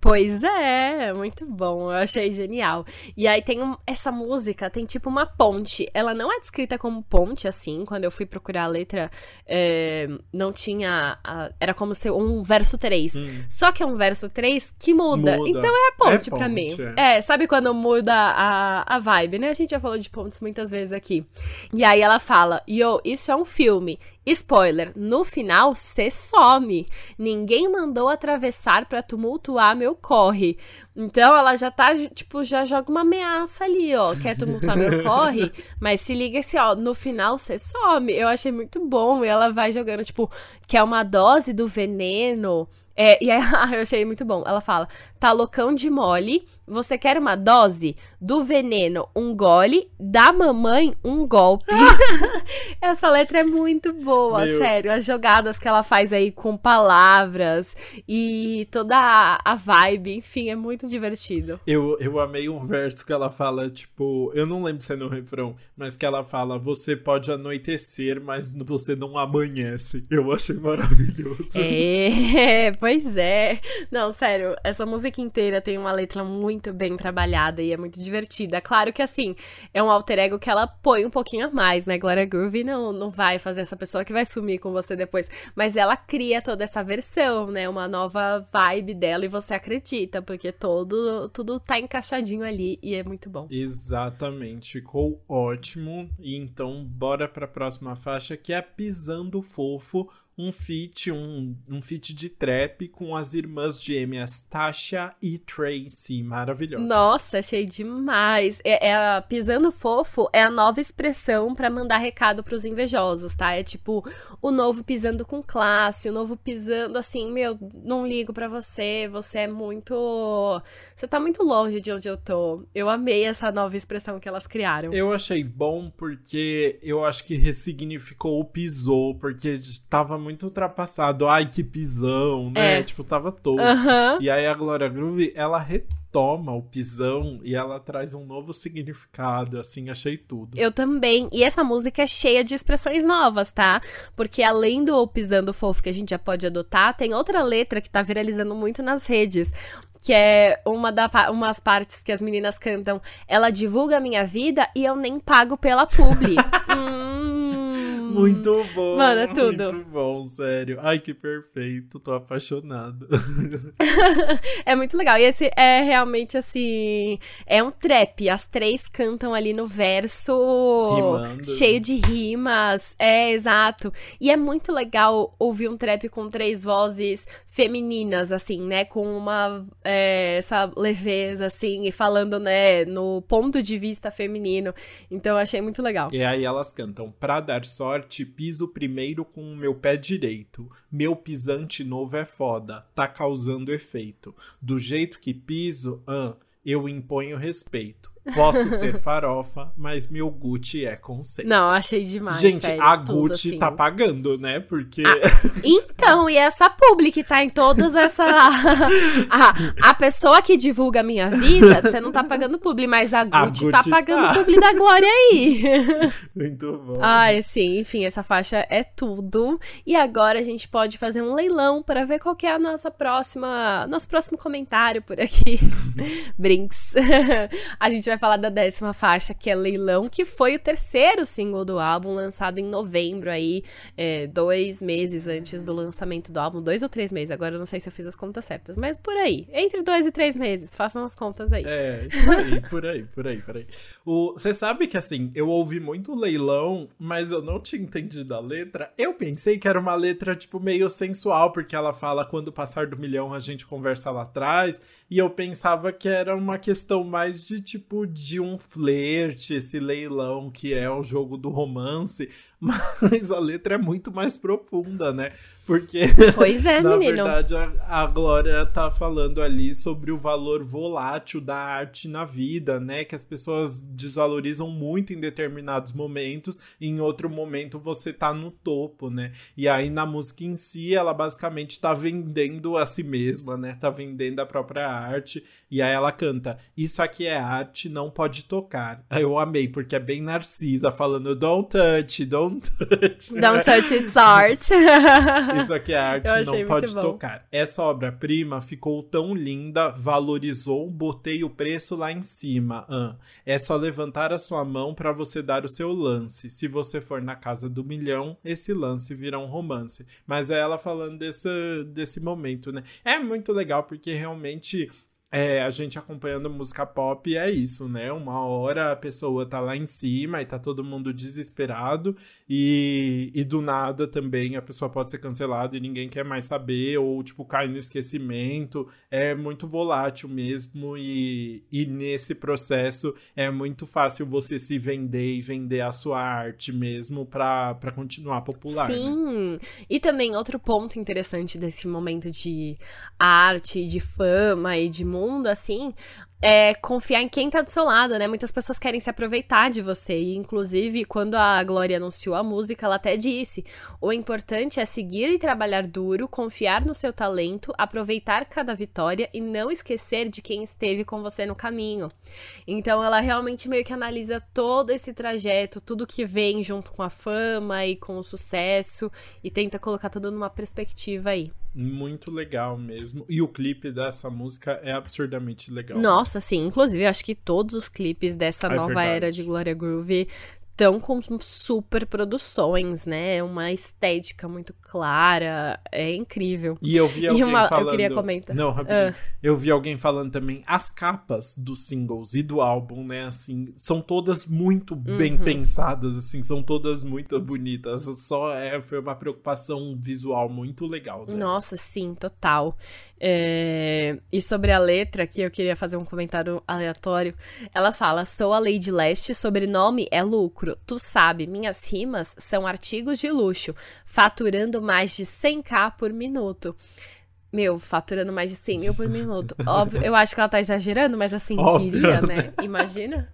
Pois é, muito bom, eu achei genial. E aí tem um, essa música, tem tipo uma ponte. Ela não é descrita como ponte, assim, quando eu fui procurar a letra, é, não tinha. A, era como ser um verso 3. Hum. Só que é um verso 3 que muda. muda. Então é a ponte, é pra mim. É. é. sabe quando muda a, a vibe, né? A gente já falou de pontes muitas vezes aqui. E aí ela fala: Yo, isso é um filme. Spoiler, no final você some. Ninguém mandou atravessar para tumultuar meu corre. Então ela já tá, tipo, já joga uma ameaça ali, ó. Quer tumultuar meu corre? Mas se liga assim, ó, no final você some. Eu achei muito bom. E ela vai jogando, tipo, que é uma dose do veneno é, e aí, eu achei muito bom. Ela fala: tá loucão de mole, você quer uma dose do veneno, um gole, da mamãe, um golpe. Essa letra é muito boa, Meu... sério. As jogadas que ela faz aí com palavras e toda a, a vibe, enfim, é muito divertido. Eu, eu amei um verso que ela fala, tipo, eu não lembro se é no refrão, mas que ela fala: você pode anoitecer, mas você não amanhece. Eu achei maravilhoso. É, Pois é. Não, sério, essa música inteira tem uma letra muito bem trabalhada e é muito divertida. Claro que, assim, é um alter ego que ela põe um pouquinho a mais, né? Gloria Groove não, não vai fazer essa pessoa que vai sumir com você depois. Mas ela cria toda essa versão, né? Uma nova vibe dela e você acredita, porque todo, tudo tá encaixadinho ali e é muito bom. Exatamente. Ficou ótimo. E então, bora pra próxima faixa que é Pisando Fofo um feat, um, um feat de trap com as irmãs gêmeas Tasha e Tracy. Maravilhosa. Nossa, achei demais. É, é Pisando Fofo é a nova expressão para mandar recado pros invejosos, tá? É tipo o novo pisando com classe, o novo pisando assim, meu, não ligo para você, você é muito. Você tá muito longe de onde eu tô. Eu amei essa nova expressão que elas criaram. Eu achei bom porque eu acho que ressignificou o pisou, porque tava muito muito ultrapassado. Ai, que pisão, né? É. Tipo, tava tosco. Uhum. E aí a Glória Groove, ela retoma o pisão e ela traz um novo significado, assim, achei tudo. Eu também. E essa música é cheia de expressões novas, tá? Porque além do pisando fofo que a gente já pode adotar, tem outra letra que tá viralizando muito nas redes que é uma da, umas partes que as meninas cantam. Ela divulga a minha vida e eu nem pago pela publi. hum, muito bom. Mano, é tudo. Muito bom, sério. Ai, que perfeito. Tô apaixonado. é muito legal. E esse é realmente assim. É um trap. As três cantam ali no verso. Rimando. Cheio de rimas. É, exato. E é muito legal ouvir um trap com três vozes femininas, assim, né? Com uma. É, essa leveza, assim. E falando, né? No ponto de vista feminino. Então eu achei muito legal. E aí elas cantam pra dar sorte sorte, piso primeiro com o meu pé direito. Meu pisante novo é foda, tá causando efeito. Do jeito que piso, ah, eu imponho respeito. Posso ser farofa, mas meu Gucci é conceito. Não, achei demais. Gente, sério, a Gucci assim. tá pagando, né? Porque. Ah, então, e essa public tá em todas essa. a, a pessoa que divulga a minha vida, você não tá pagando publi, mas a Gucci, a Gucci tá pagando tá. publi da Glória aí. Muito bom. Ai, sim, enfim, essa faixa é tudo. E agora a gente pode fazer um leilão para ver qual que é a nossa próxima. Nosso próximo comentário por aqui. Brinks. a gente vai falar da décima faixa, que é Leilão, que foi o terceiro single do álbum, lançado em novembro aí, é, dois meses antes do lançamento do álbum, dois ou três meses, agora eu não sei se eu fiz as contas certas, mas por aí, entre dois e três meses, façam as contas aí. É, isso aí, por aí, por aí, por aí. Você sabe que assim, eu ouvi muito Leilão, mas eu não tinha entendido a letra, eu pensei que era uma letra, tipo, meio sensual, porque ela fala quando passar do milhão a gente conversa lá atrás, e eu pensava que era uma questão mais de, tipo, de um flerte, esse leilão que é o jogo do romance, mas a letra é muito mais profunda, né? Porque, pois é, na menino. verdade, a, a Glória tá falando ali sobre o valor volátil da arte na vida, né? Que as pessoas desvalorizam muito em determinados momentos, e em outro momento você tá no topo, né? E aí na música em si, ela basicamente tá vendendo a si mesma, né? Tá vendendo a própria arte, e aí ela canta: Isso aqui é arte, não pode tocar. Eu amei, porque é bem Narcisa falando: Don't touch, don't Don't touch. Don't touch it's art. Isso aqui é arte, não pode tocar. Essa obra-prima ficou tão linda, valorizou, botei o preço lá em cima. Ah, é só levantar a sua mão para você dar o seu lance. Se você for na casa do milhão, esse lance virá um romance. Mas é ela falando desse, desse momento, né? É muito legal porque realmente é, a gente acompanhando música pop é isso, né? Uma hora a pessoa tá lá em cima e tá todo mundo desesperado, e, e do nada também a pessoa pode ser cancelada e ninguém quer mais saber, ou tipo, cai no esquecimento. É muito volátil mesmo, e, e nesse processo é muito fácil você se vender e vender a sua arte mesmo pra, pra continuar popular. Né? Sim, né? e também outro ponto interessante desse momento de arte, de fama e de mundo, assim, é confiar em quem tá do seu lado, né? Muitas pessoas querem se aproveitar de você. E, inclusive, quando a Glória anunciou a música, ela até disse: o importante é seguir e trabalhar duro, confiar no seu talento, aproveitar cada vitória e não esquecer de quem esteve com você no caminho. Então, ela realmente meio que analisa todo esse trajeto, tudo que vem junto com a fama e com o sucesso, e tenta colocar tudo numa perspectiva aí. Muito legal mesmo. E o clipe dessa música é absurdamente legal. Nossa, sim. Inclusive, acho que todos os clipes dessa é nova verdade. era de Gloria Groove estão com super produções, né? Uma estética muito clara, é incrível. E eu vi alguém uma, falando... Eu queria comentar. Não, rapidinho. Uh. Eu vi alguém falando também, as capas dos singles e do álbum, né, assim, são todas muito bem uhum. pensadas, assim, são todas muito bonitas. Só é, foi uma preocupação visual muito legal. Dela. Nossa, sim, total. É... E sobre a letra, que eu queria fazer um comentário aleatório. Ela fala: Sou a Lady Leste, sobrenome é lucro. Tu sabe, minhas rimas são artigos de luxo, faturando mais de 100k por minuto. Meu, faturando mais de 100 mil por minuto. Óbvio, eu acho que ela tá exagerando, mas assim, Óbvio. queria, né? Imagina.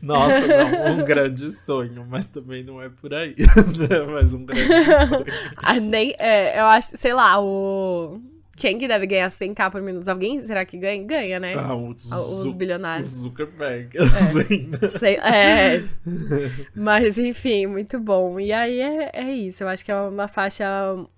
Nossa, não, um grande sonho, mas também não é por aí. mas um grande sonho. Ah, nem, é, eu acho, sei lá, o quem que deve ganhar 100k por minuto? Alguém será que ganha? Ganha, né? Ah, os, os bilionários. O Zuckerberg, é. assim. Né? Sei, é. Mas, enfim, muito bom. E aí é, é isso. Eu acho que é uma faixa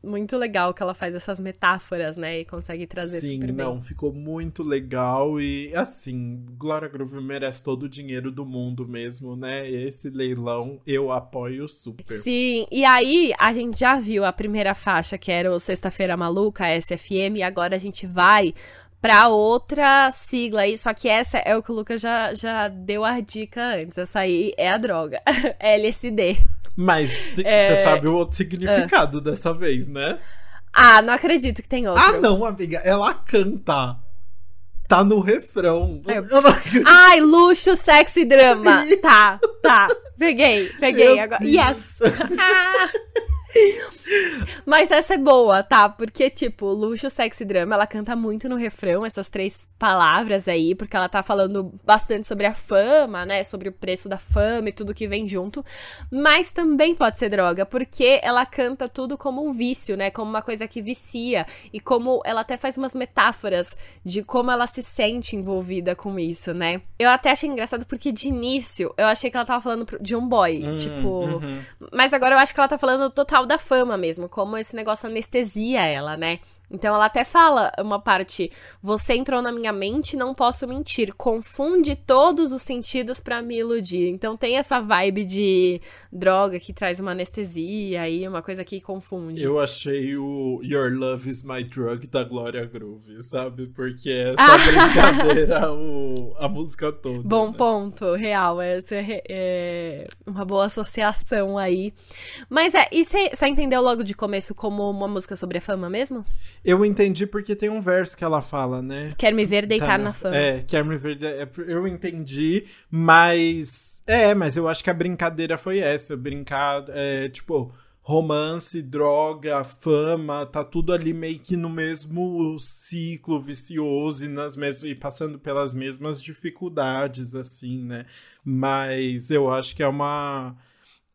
muito legal que ela faz essas metáforas, né? E consegue trazer Sim, super não, ficou muito legal. E, assim, Glória Groove merece todo o dinheiro do mundo mesmo, né? Esse leilão eu apoio super. Sim, e aí a gente já viu a primeira faixa, que era o Sexta-feira Maluca, SFM e agora a gente vai para outra sigla aí, só que essa é o que o Lucas já, já deu a dica antes. Essa aí é a droga, LSD. Mas você é... sabe o outro significado ah. dessa vez, né? Ah, não acredito que tem outro. Ah, não, amiga, ela canta. Tá no refrão. Eu... Eu não... Ai, luxo, sexo e drama. Isso. Tá, tá. Peguei, peguei Meu agora. Deus. Yes. Mas essa é boa, tá? Porque, tipo, luxo, sexy drama, ela canta muito no refrão, essas três palavras aí, porque ela tá falando bastante sobre a fama, né? Sobre o preço da fama e tudo que vem junto. Mas também pode ser droga, porque ela canta tudo como um vício, né? Como uma coisa que vicia. E como ela até faz umas metáforas de como ela se sente envolvida com isso, né? Eu até achei engraçado porque de início eu achei que ela tava falando de um boy. Hum, tipo. Uhum. Mas agora eu acho que ela tá falando total da fama mesmo, como esse negócio anestesia ela, né? Então ela até fala uma parte: Você entrou na minha mente, não posso mentir. Confunde todos os sentidos para me iludir. Então tem essa vibe de droga que traz uma anestesia aí, uma coisa que confunde. Eu achei o Your Love is My Drug da Gloria Groove, sabe? Porque é essa brincadeira o, a música toda. Bom né? ponto, real. Essa é, é, uma boa associação aí. Mas é, e você entendeu logo de começo como uma música sobre a fama mesmo? Eu entendi porque tem um verso que ela fala, né? Quer me ver deitar tá na, fama. É, quer me ver. É, eu entendi, mas. É, mas eu acho que a brincadeira foi essa. Brincar, é, tipo romance, droga, fama, tá tudo ali meio que no mesmo ciclo vicioso e nas mesmas e passando pelas mesmas dificuldades assim, né? Mas eu acho que é uma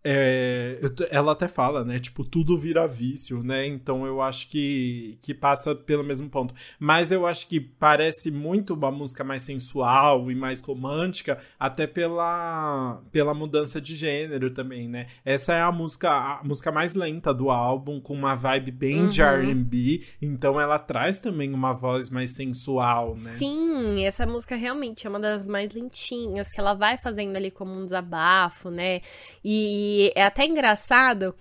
é, ela até fala, né? Tipo, tudo vira vício, né? Então eu acho que, que passa pelo mesmo ponto. Mas eu acho que parece muito uma música mais sensual e mais romântica, até pela, pela mudança de gênero também, né? Essa é a música, a música mais lenta do álbum, com uma vibe bem uhum. de RB. Então ela traz também uma voz mais sensual, né? Sim, essa música realmente é uma das mais lentinhas, que ela vai fazendo ali como um desabafo, né? E e é até engraçado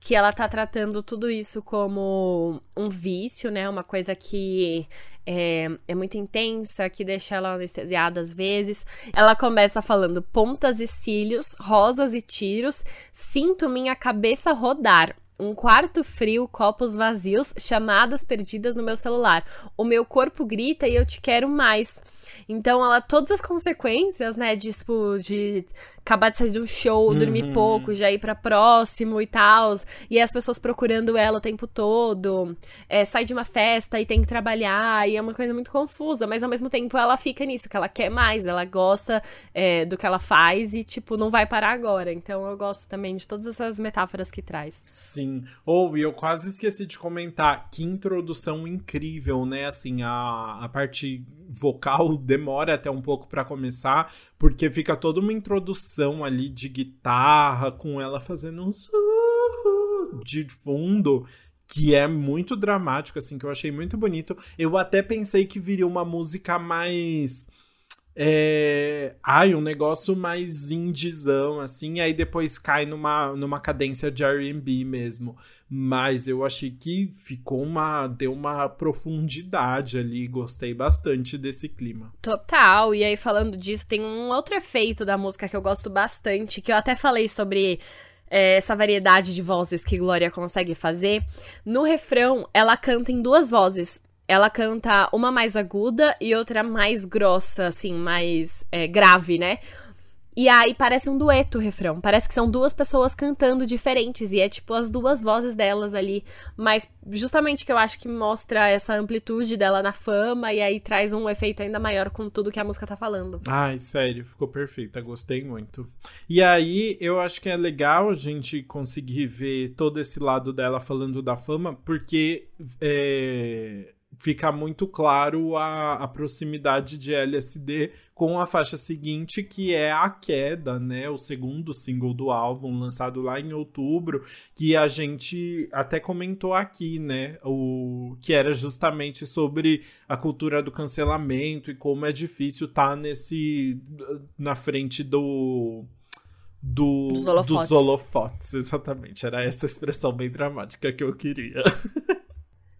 que ela tá tratando tudo isso como um vício, né? Uma coisa que é, é, muito intensa, que deixa ela anestesiada às vezes. Ela começa falando pontas e cílios, rosas e tiros, sinto minha cabeça rodar. Um quarto frio, copos vazios, chamadas perdidas no meu celular. O meu corpo grita e eu te quero mais. Então, ela, todas as consequências, né, de, tipo, de acabar de sair de um show, dormir uhum. pouco, já ir para próximo e tal, e as pessoas procurando ela o tempo todo, é, sai de uma festa e tem que trabalhar, e é uma coisa muito confusa, mas ao mesmo tempo ela fica nisso, que ela quer mais, ela gosta é, do que ela faz e, tipo, não vai parar agora. Então eu gosto também de todas essas metáforas que traz. Sim. Ou, oh, e eu quase esqueci de comentar, que introdução incrível, né? Assim, a, a parte vocal demora até um pouco para começar, porque fica toda uma introdução ali de guitarra com ela fazendo um de fundo que é muito dramático assim, que eu achei muito bonito. Eu até pensei que viria uma música mais é... Ai, um negócio mais indizão, assim, aí depois cai numa, numa cadência de R&B mesmo. Mas eu achei que ficou uma... deu uma profundidade ali, gostei bastante desse clima. Total, e aí falando disso, tem um outro efeito da música que eu gosto bastante, que eu até falei sobre... É, essa variedade de vozes que Glória consegue fazer. No refrão, ela canta em duas vozes ela canta uma mais aguda e outra mais grossa, assim, mais é, grave, né? E aí parece um dueto o refrão. Parece que são duas pessoas cantando diferentes. E é tipo as duas vozes delas ali. Mas justamente que eu acho que mostra essa amplitude dela na fama. E aí traz um efeito ainda maior com tudo que a música tá falando. Ai, sério, ficou perfeita. Gostei muito. E aí eu acho que é legal a gente conseguir ver todo esse lado dela falando da fama. Porque. É fica muito claro a, a proximidade de LSD com a faixa seguinte, que é A Queda, né? O segundo single do álbum, lançado lá em outubro, que a gente até comentou aqui, né? O, que era justamente sobre a cultura do cancelamento e como é difícil estar tá nesse. na frente do. Do, dos, holofotes. dos holofotes, exatamente. Era essa expressão bem dramática que eu queria.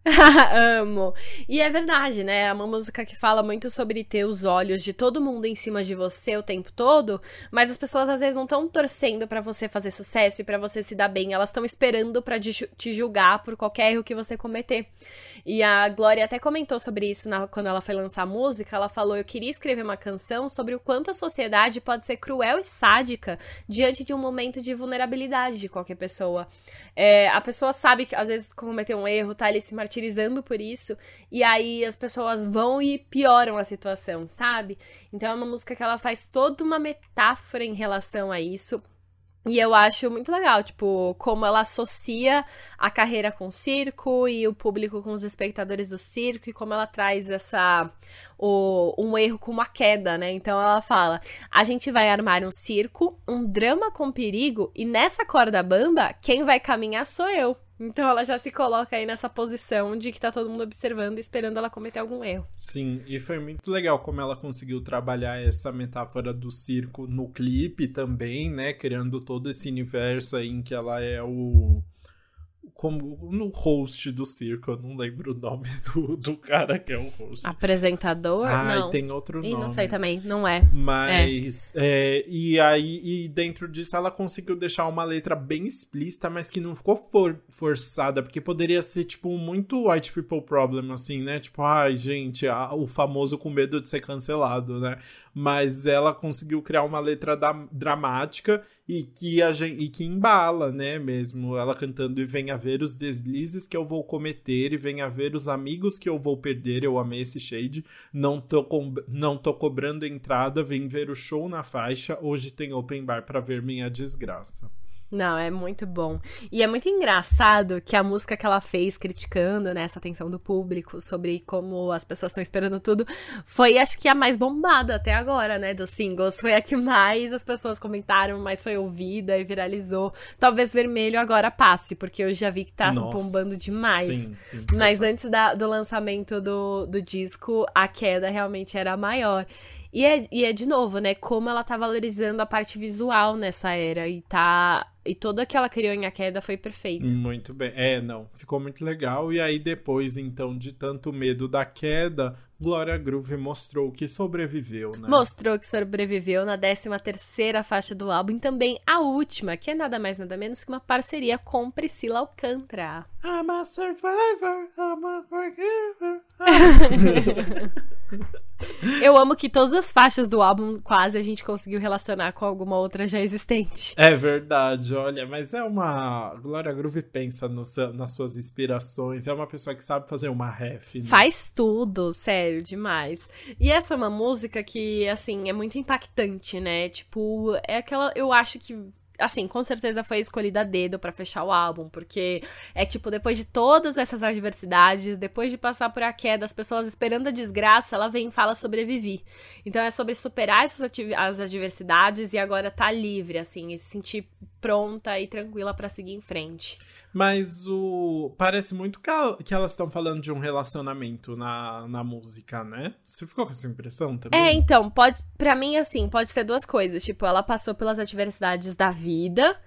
Amo. E é verdade, né? É uma música que fala muito sobre ter os olhos de todo mundo em cima de você o tempo todo, mas as pessoas às vezes não estão torcendo para você fazer sucesso e para você se dar bem, elas estão esperando para te julgar por qualquer erro que você cometer. E a Glória até comentou sobre isso na, quando ela foi lançar a música. Ela falou: Eu queria escrever uma canção sobre o quanto a sociedade pode ser cruel e sádica diante de um momento de vulnerabilidade de qualquer pessoa. É, a pessoa sabe que às vezes cometeu um erro, tá ali se martirizando por isso, e aí as pessoas vão e pioram a situação, sabe? Então é uma música que ela faz toda uma metáfora em relação a isso. E eu acho muito legal, tipo, como ela associa a carreira com o circo e o público com os espectadores do circo e como ela traz essa o, um erro com uma queda, né? Então ela fala: "A gente vai armar um circo, um drama com perigo e nessa corda bamba, quem vai caminhar sou eu". Então ela já se coloca aí nessa posição de que tá todo mundo observando e esperando ela cometer algum erro. Sim, e foi muito legal como ela conseguiu trabalhar essa metáfora do circo no clipe também, né? Criando todo esse universo aí em que ela é o como no host do circo, eu não lembro o nome do, do cara que é o host. Apresentador? Ah, não. tem outro Ih, nome. não sei também, não é. Mas, é. É, e aí, e dentro disso, ela conseguiu deixar uma letra bem explícita, mas que não ficou for, forçada, porque poderia ser, tipo, muito white people problem, assim, né? Tipo, ai, gente, a, o famoso com medo de ser cancelado, né? Mas ela conseguiu criar uma letra da, dramática e que, a gente, e que embala, né, mesmo. Ela cantando e venha ver os deslizes que eu vou cometer e venha ver os amigos que eu vou perder. Eu amei esse shade. Não tô, com, não tô cobrando entrada, vem ver o show na faixa. Hoje tem open bar para ver minha desgraça. Não, é muito bom. E é muito engraçado que a música que ela fez criticando né, essa atenção do público sobre como as pessoas estão esperando tudo foi, acho que, a mais bombada até agora, né? Dos singles. Foi a que mais as pessoas comentaram, mais foi ouvida e viralizou. Talvez Vermelho agora passe, porque eu já vi que tá Nossa, bombando demais. Sim, sim. Mas antes da, do lançamento do, do disco, a queda realmente era maior. E é, e é, de novo, né, como ela tá valorizando a parte visual nessa era e tá. E toda aquela criou em a queda foi perfeito. Muito bem. É, não. Ficou muito legal. E aí, depois, então, de tanto medo da queda, Glória Groove mostrou que sobreviveu, né? Mostrou que sobreviveu na 13 terceira faixa do álbum e também a última, que é nada mais nada menos que uma parceria com Priscila Alcântara. I'm a survivor, I'm a forgiver. Eu amo que todas as faixas do álbum quase a gente conseguiu relacionar com alguma outra já existente. É verdade, olha, mas é uma. Glória Groove pensa no, nas suas inspirações, é uma pessoa que sabe fazer uma ref. Né? Faz tudo, sério, demais. E essa é uma música que, assim, é muito impactante, né? Tipo, é aquela. Eu acho que assim, com certeza foi escolhida a dedo para fechar o álbum, porque é tipo, depois de todas essas adversidades, depois de passar por a queda, as pessoas esperando a desgraça, ela vem e fala sobrevivi. Então é sobre superar essas as adversidades e agora tá livre, assim, e se sentir pronta e tranquila para seguir em frente. Mas o. Parece muito que elas estão falando de um relacionamento na, na música, né? Você ficou com essa impressão também? É, então, pode. para mim, assim, pode ser duas coisas. Tipo, ela passou pelas adversidades da vida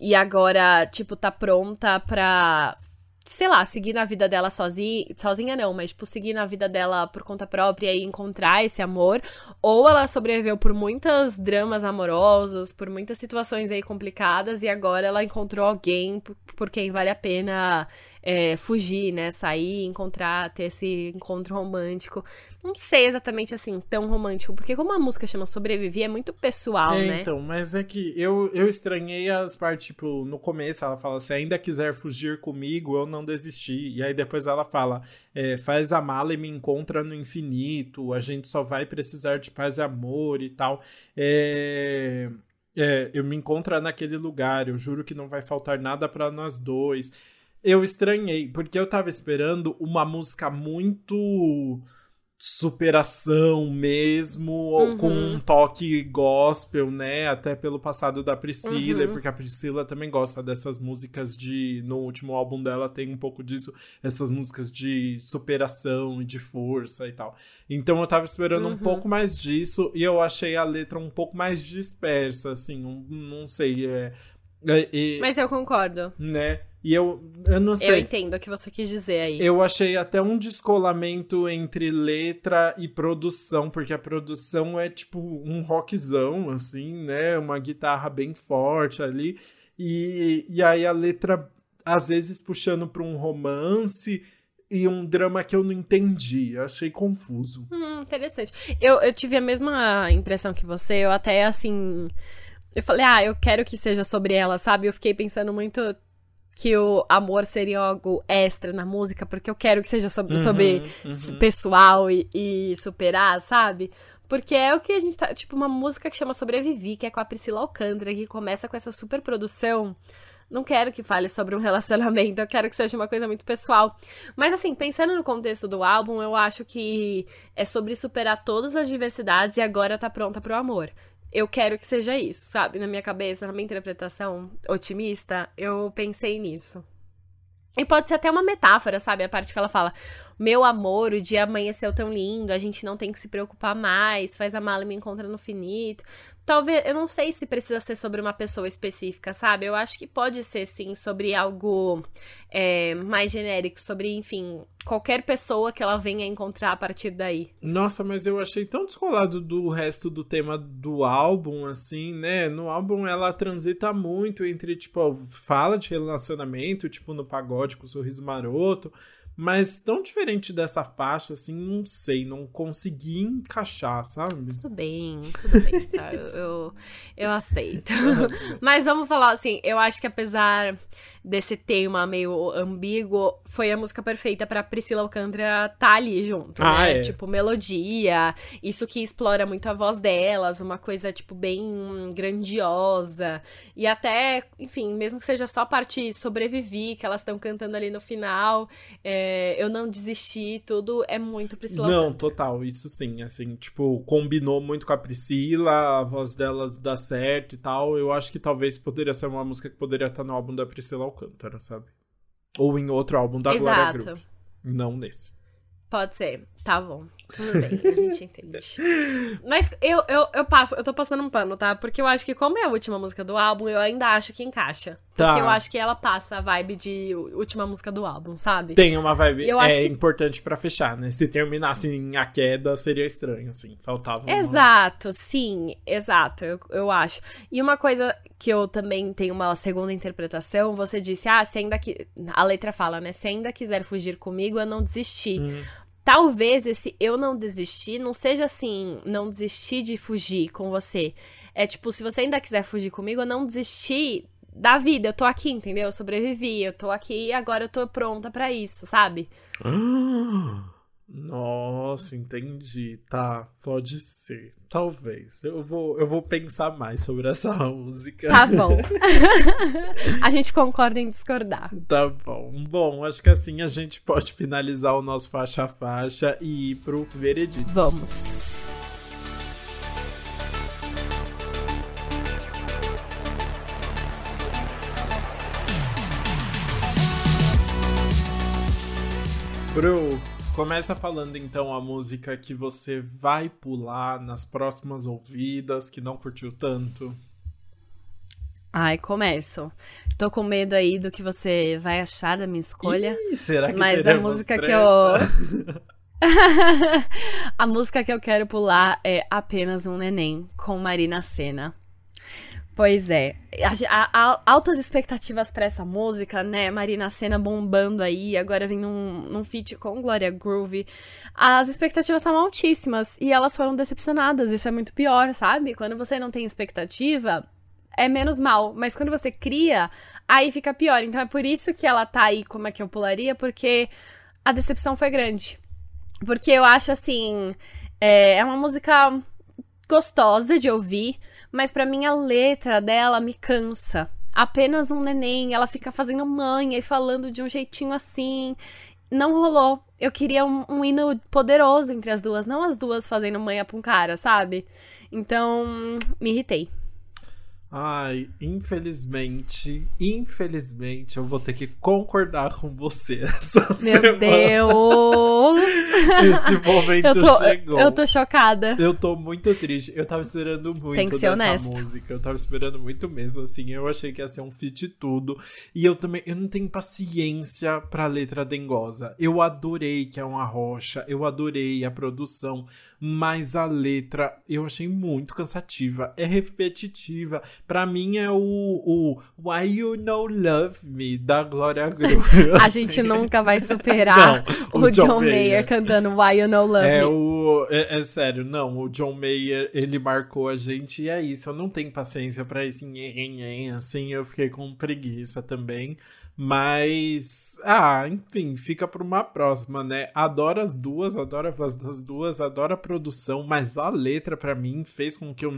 e agora, tipo, tá pronta pra sei lá, seguir na vida dela sozinha, sozinha não, mas tipo, seguir na vida dela por conta própria e encontrar esse amor, ou ela sobreviveu por muitos dramas amorosos, por muitas situações aí complicadas e agora ela encontrou alguém por quem vale a pena é, fugir, né? Sair, encontrar, ter esse encontro romântico. Não sei exatamente assim, tão romântico, porque como a música chama Sobreviver, é muito pessoal, é, né? Então, mas é que eu, eu estranhei as partes, tipo, no começo ela fala: se ainda quiser fugir comigo, eu não desisti. E aí depois ela fala: é, faz a mala e me encontra no infinito, a gente só vai precisar de paz e amor e tal. É. É, eu me encontro naquele lugar, eu juro que não vai faltar nada para nós dois eu estranhei, porque eu tava esperando uma música muito superação mesmo, uhum. com um toque gospel, né? Até pelo passado da Priscila, uhum. porque a Priscila também gosta dessas músicas de. No último álbum dela tem um pouco disso, essas músicas de superação e de força e tal. Então eu tava esperando uhum. um pouco mais disso e eu achei a letra um pouco mais dispersa, assim, um, não sei. É, é, Mas eu concordo. Né? E eu, eu não sei. Eu entendo o que você quis dizer aí. Eu achei até um descolamento entre letra e produção, porque a produção é tipo um rockzão, assim, né? Uma guitarra bem forte ali. E, e aí a letra, às vezes, puxando para um romance e um drama que eu não entendi. Achei confuso. Hum, interessante. Eu, eu tive a mesma impressão que você. Eu até, assim. Eu falei, ah, eu quero que seja sobre ela, sabe? Eu fiquei pensando muito que o amor seria algo extra na música, porque eu quero que seja sobre, uhum, sobre uhum. pessoal e, e, superar, sabe? Porque é o que a gente tá. Tipo, uma música que chama Sobrevivi, que é com a Priscila Alcântara, que começa com essa super produção. Não quero que fale sobre um relacionamento, eu quero que seja uma coisa muito pessoal. Mas assim, pensando no contexto do álbum, eu acho que é sobre superar todas as diversidades e agora tá pronta pro amor eu quero que seja isso, sabe? Na minha cabeça, na minha interpretação otimista, eu pensei nisso. E pode ser até uma metáfora, sabe? A parte que ela fala: Meu amor, o dia amanheceu tão lindo, a gente não tem que se preocupar mais, faz a mala e me encontra no finito. Talvez, eu não sei se precisa ser sobre uma pessoa específica, sabe? Eu acho que pode ser, sim, sobre algo é, mais genérico, sobre, enfim, qualquer pessoa que ela venha encontrar a partir daí. Nossa, mas eu achei tão descolado do resto do tema do álbum, assim, né? No álbum ela transita muito entre, tipo, fala de relacionamento, tipo, no pagode com o sorriso maroto. Mas tão diferente dessa faixa, assim, não sei, não consegui encaixar, sabe? Tudo bem, tudo bem, tá? eu, eu, eu aceito. Mas vamos falar assim, eu acho que apesar desse tema meio ambíguo, foi a música perfeita para Priscila Alcântara tá ali junto, ah, né? É. Tipo, melodia, isso que explora muito a voz delas, uma coisa, tipo, bem grandiosa. E até, enfim, mesmo que seja só a parte sobrevivi, que elas estão cantando ali no final, é, eu não desisti, tudo é muito Priscila Não, Alcântara. total, isso sim, assim, tipo, combinou muito com a Priscila, a voz delas dá certo e tal. Eu acho que talvez poderia ser uma música que poderia estar no álbum da Priscila Alcântara, sabe? Ou em outro álbum da Exato. Glória Groove. Não nesse. Pode ser. Tá bom. Tudo bem, a gente entende. Mas eu, eu, eu passo, eu tô passando um pano, tá? Porque eu acho que, como é a última música do álbum, eu ainda acho que encaixa. Tá. Porque eu acho que ela passa a vibe de última música do álbum, sabe? Tem uma vibe eu é que... importante para fechar, né? Se terminasse em a queda, seria estranho, assim. Faltava. Uma... Exato, sim, exato, eu, eu acho. E uma coisa que eu também tenho uma segunda interpretação, você disse, ah, se ainda que. A letra fala, né? Se ainda quiser fugir comigo, eu não desisti. Hum talvez esse eu não desistir não seja assim, não desistir de fugir com você. É tipo, se você ainda quiser fugir comigo, eu não desistir da vida. Eu tô aqui, entendeu? Eu sobrevivi, eu tô aqui e agora eu tô pronta para isso, sabe? Ah. Nossa, entendi. Tá, pode ser. Talvez. Eu vou, eu vou pensar mais sobre essa música. Tá bom. a gente concorda em discordar. Tá bom. Bom, acho que assim a gente pode finalizar o nosso faixa a faixa e ir pro veredito. Vamos. Pro Começa falando então a música que você vai pular nas próximas ouvidas, que não curtiu tanto. Ai, começo. Tô com medo aí do que você vai achar da minha escolha. Ih, será que Mas a música treta? que eu. a música que eu quero pular é Apenas um Neném, com Marina Senna. Pois é. Altas expectativas para essa música, né? Marina Senna bombando aí, agora vem num, num feat com Gloria Groove. As expectativas estavam altíssimas e elas foram decepcionadas. Isso é muito pior, sabe? Quando você não tem expectativa, é menos mal. Mas quando você cria, aí fica pior. Então é por isso que ela tá aí como é que eu pularia, porque a decepção foi grande. Porque eu acho assim. É, é uma música gostosa de ouvir, mas para mim a letra dela me cansa. Apenas um neném, ela fica fazendo manha e falando de um jeitinho assim. Não rolou. Eu queria um, um hino poderoso entre as duas, não as duas fazendo manha pra um cara, sabe? Então, me irritei. Ai, infelizmente, infelizmente, eu vou ter que concordar com você essa Meu semana. Deus! Esse momento eu tô, chegou. Eu tô chocada. Eu tô muito triste. Eu tava esperando muito Tem que ser dessa honesto. música. Eu tava esperando muito mesmo, assim. Eu achei que ia ser um fit tudo. E eu também, eu não tenho paciência pra letra dengosa. Eu adorei que é uma rocha. Eu adorei a produção mas a letra eu achei muito cansativa, é repetitiva. Para mim é o, o Why You No Love Me da Glória Groove. a gente nunca vai superar não, o, o, John, John Mayer. Mayer cantando Why You No Love é Me. O, é, é, sério, não, o John Mayer, ele marcou a gente e é isso. Eu não tenho paciência para esse assim, eu fiquei com preguiça também. Mas, ah, enfim, fica para uma próxima, né? Adoro as duas, adoro a voz das duas, adoro a produção, mas a letra para mim fez com que eu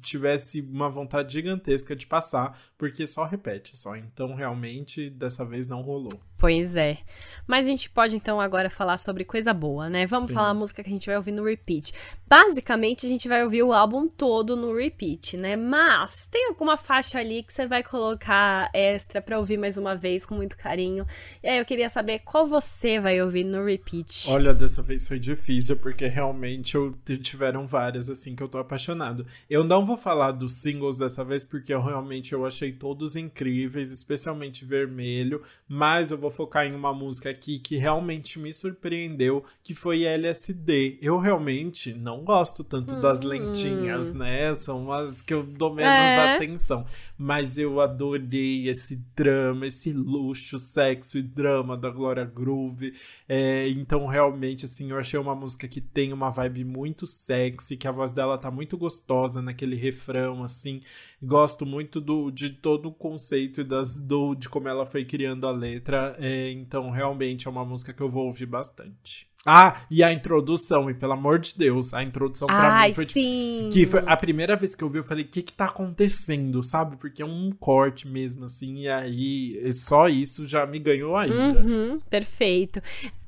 tivesse uma vontade gigantesca de passar, porque só repete só. Então, realmente, dessa vez não rolou. Pois é. Mas a gente pode então agora falar sobre coisa boa, né? Vamos Sim. falar a música que a gente vai ouvir no repeat. Basicamente, a gente vai ouvir o álbum todo no repeat, né? Mas tem alguma faixa ali que você vai colocar extra para ouvir mais uma vez com muito carinho. E aí eu queria saber qual você vai ouvir no repeat. Olha, dessa vez foi difícil, porque realmente eu tiveram várias assim que eu tô apaixonado. Eu não vou falar dos singles dessa vez, porque eu realmente eu achei todos incríveis, especialmente vermelho, mas eu vou focar em uma música aqui que realmente me surpreendeu, que foi LSD. Eu realmente não gosto tanto hum. das lentinhas, né? São umas que eu dou menos é. atenção. Mas eu adorei esse drama, esse luxo, sexo e drama da Glória Groove. É, então, realmente, assim, eu achei uma música que tem uma vibe muito sexy, que a voz dela tá muito gostosa naquele refrão, assim. Gosto muito do, de todo o conceito e das, do, de como ela foi criando a letra. É, então, realmente é uma música que eu vou ouvir bastante. Ah, e a introdução, e pelo amor de Deus, a introdução pra Ai, mim foi tipo, sim. que foi a primeira vez que eu vi, eu falei, o que que tá acontecendo, sabe? Porque é um corte mesmo, assim, e aí só isso já me ganhou aí. Uhum, perfeito.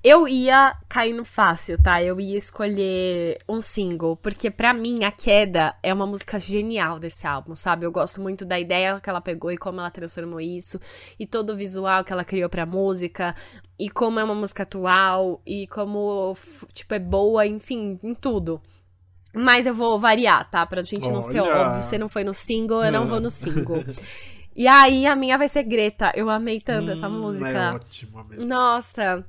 Eu ia caindo fácil, tá? Eu ia escolher um single, porque para mim a queda é uma música genial desse álbum, sabe? Eu gosto muito da ideia que ela pegou e como ela transformou isso, e todo o visual que ela criou pra música, e como é uma música atual, e como, tipo, é boa, enfim, em tudo. Mas eu vou variar, tá? Pra gente não Olha. ser óbvio. Você não foi no single, eu não, não vou no single. E aí, a minha vai ser Greta. Eu amei tanto hum, essa música. É ótima mesmo. Nossa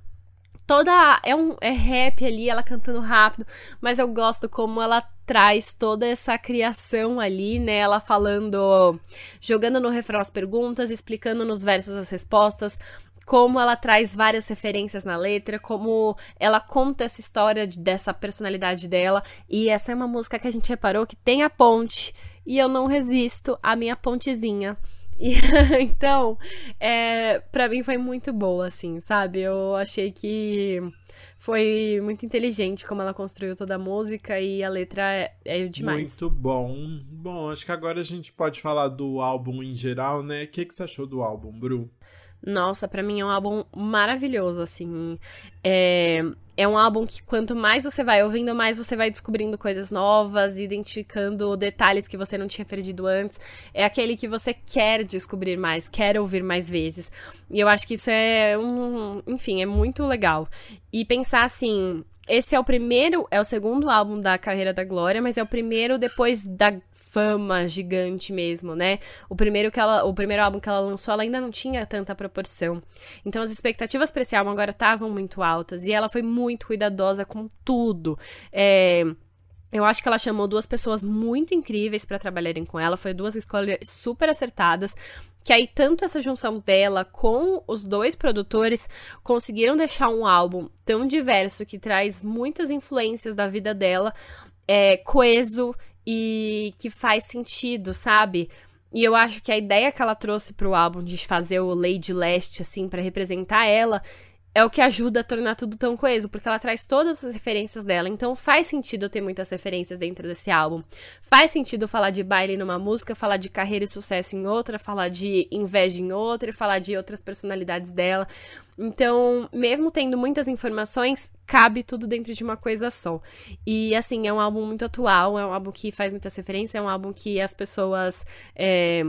toda. É, um, é rap ali, ela cantando rápido, mas eu gosto como ela traz toda essa criação ali, né? Ela falando, jogando no refrão as perguntas, explicando nos versos as respostas, como ela traz várias referências na letra, como ela conta essa história de, dessa personalidade dela. E essa é uma música que a gente reparou que tem a ponte, e eu não resisto à minha pontezinha. E, então, é, para mim foi muito boa, assim, sabe? Eu achei que foi muito inteligente como ela construiu toda a música e a letra é, é demais. Muito bom. Bom, acho que agora a gente pode falar do álbum em geral, né? O que, que você achou do álbum, Bru? Nossa, para mim é um álbum maravilhoso, assim. É, é um álbum que quanto mais você vai ouvindo, mais você vai descobrindo coisas novas, identificando detalhes que você não tinha perdido antes. É aquele que você quer descobrir mais, quer ouvir mais vezes. E eu acho que isso é um, enfim, é muito legal. E pensar assim, esse é o primeiro, é o segundo álbum da carreira da Glória, mas é o primeiro depois da fama gigante mesmo, né? O primeiro que ela, o primeiro álbum que ela lançou, ela ainda não tinha tanta proporção. Então as expectativas para esse álbum agora estavam muito altas e ela foi muito cuidadosa com tudo. É, eu acho que ela chamou duas pessoas muito incríveis para trabalharem com ela, foi duas escolhas super acertadas. Que aí, tanto essa junção dela com os dois produtores conseguiram deixar um álbum tão diverso que traz muitas influências da vida dela, é, coeso e que faz sentido, sabe? E eu acho que a ideia que ela trouxe pro álbum de fazer o Lady Leste, assim, para representar ela, é o que ajuda a tornar tudo tão coeso, porque ela traz todas as referências dela. Então faz sentido ter muitas referências dentro desse álbum. Faz sentido falar de baile numa música, falar de carreira e sucesso em outra, falar de inveja em outra, falar de outras personalidades dela. Então, mesmo tendo muitas informações, cabe tudo dentro de uma coisa só. E assim, é um álbum muito atual, é um álbum que faz muitas referências, é um álbum que as pessoas. É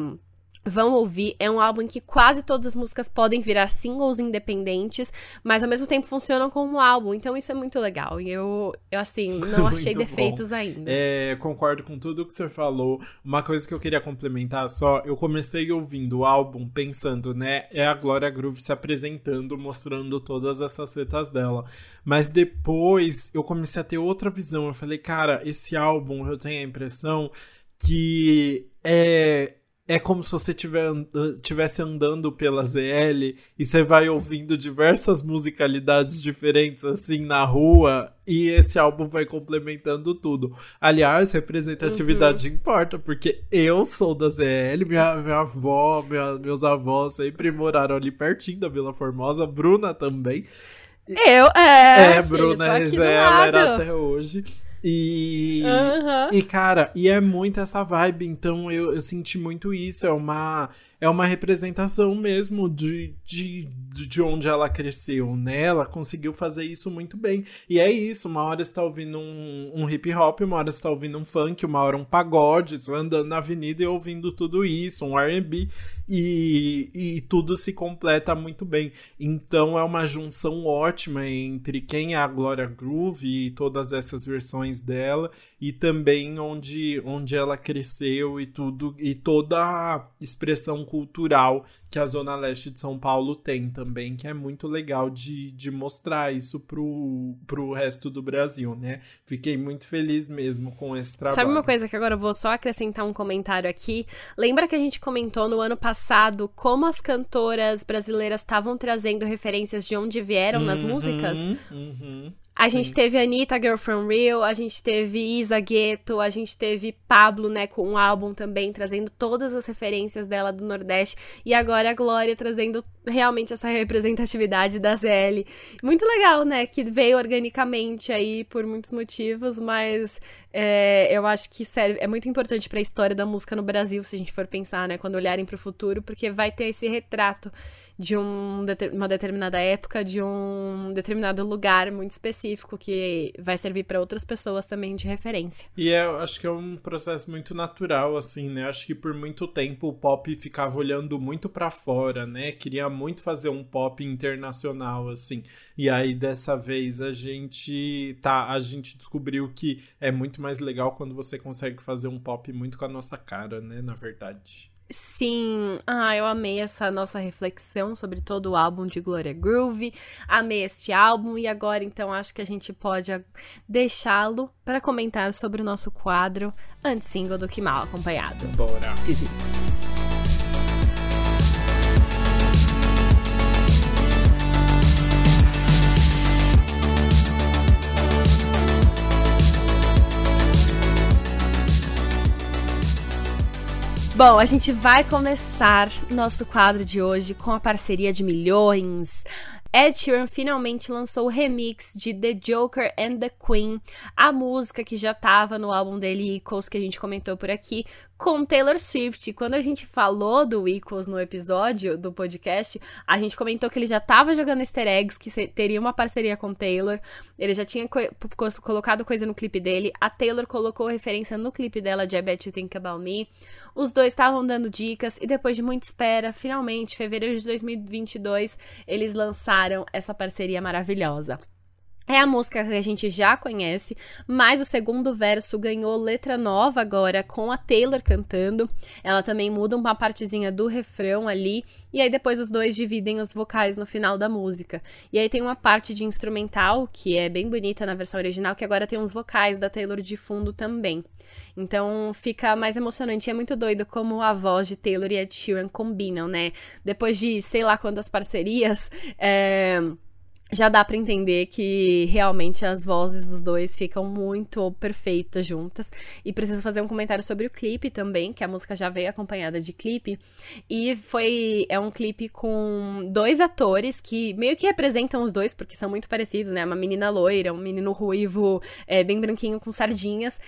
vão ouvir. É um álbum em que quase todas as músicas podem virar singles independentes, mas ao mesmo tempo funcionam como um álbum. Então isso é muito legal. E eu, eu assim, não achei defeitos bom. ainda. É, concordo com tudo que você falou. Uma coisa que eu queria complementar só, eu comecei ouvindo o álbum pensando, né, é a Glória Groove se apresentando, mostrando todas essas setas dela. Mas depois eu comecei a ter outra visão. Eu falei, cara, esse álbum eu tenho a impressão que é é como se você estivesse andando pela ZL e você vai ouvindo diversas musicalidades diferentes assim na rua e esse álbum vai complementando tudo. Aliás, representatividade uhum. importa, porque eu sou da ZL, minha, minha avó, minha, meus avós sempre moraram ali pertinho da Vila Formosa, Bruna também. Eu, é. É, Bruna, ela era até hoje. E, uhum. e, cara, e é muito essa vibe, então eu, eu senti muito isso. É uma, é uma representação mesmo de, de, de onde ela cresceu, né? Ela conseguiu fazer isso muito bem. E é isso, uma hora está ouvindo um, um hip hop, uma hora está ouvindo um funk, uma hora um pagode, andando na avenida e ouvindo tudo isso, um R&B, e, e tudo se completa muito bem. Então é uma junção ótima entre quem é a Gloria Groove e todas essas versões dela, e também onde, onde ela cresceu e tudo, e toda a expressão cultural que a Zona Leste de São Paulo tem também, que é muito legal de, de mostrar isso pro, pro resto do Brasil, né? Fiquei muito feliz mesmo com esse trabalho. Sabe uma coisa que agora eu vou só acrescentar um comentário aqui? Lembra que a gente comentou no ano passado como as cantoras brasileiras estavam trazendo referências de onde vieram uhum, nas músicas? Uhum. A Sim. gente teve Anitta, Girl From Real, a gente teve Isa Gueto, a gente teve Pablo, né, com um álbum também, trazendo todas as referências dela do Nordeste. E agora a Glória trazendo realmente essa representatividade da ZL. Muito legal, né, que veio organicamente aí por muitos motivos, mas é, eu acho que serve, é muito importante para a história da música no Brasil, se a gente for pensar, né, quando olharem para o futuro, porque vai ter esse retrato de um, uma determinada época, de um determinado lugar muito específico que vai servir para outras pessoas também de referência. E é, eu acho que é um processo muito natural, assim, né? Acho que por muito tempo o pop ficava olhando muito para fora, né? Queria muito fazer um pop internacional, assim. E aí dessa vez a gente tá, a gente descobriu que é muito mais legal quando você consegue fazer um pop muito com a nossa cara, né? Na verdade. Sim, ah, eu amei essa nossa reflexão sobre todo o álbum de Gloria Groove. Amei este álbum e agora então acho que a gente pode deixá-lo para comentar sobre o nosso quadro anti-single do Que Mal Acompanhado. Bora. Bom, a gente vai começar nosso quadro de hoje com a parceria de milhões. Ed Sheeran finalmente lançou o remix de The Joker and the Queen, a música que já estava no álbum dele Equals que a gente comentou por aqui, com Taylor Swift. Quando a gente falou do Equals no episódio do podcast, a gente comentou que ele já estava jogando easter eggs, que teria uma parceria com Taylor. Ele já tinha co colocado coisa no clipe dele. A Taylor colocou referência no clipe dela de I Bet You Think About Me. Os dois estavam dando dicas e depois de muita espera, finalmente, fevereiro de 2022, eles lançaram essa parceria maravilhosa. É a música que a gente já conhece, mas o segundo verso ganhou letra nova agora com a Taylor cantando. Ela também muda uma partezinha do refrão ali, e aí depois os dois dividem os vocais no final da música. E aí tem uma parte de instrumental que é bem bonita na versão original, que agora tem uns vocais da Taylor de fundo também. Então fica mais emocionante. É muito doido como a voz de Taylor e Ed Sheeran combinam, né? Depois de sei lá quantas parcerias. É já dá para entender que realmente as vozes dos dois ficam muito perfeitas juntas. E preciso fazer um comentário sobre o clipe também, que a música já veio acompanhada de clipe. E foi é um clipe com dois atores que meio que representam os dois, porque são muito parecidos, né? Uma menina loira, um menino ruivo, é, bem branquinho com sardinhas.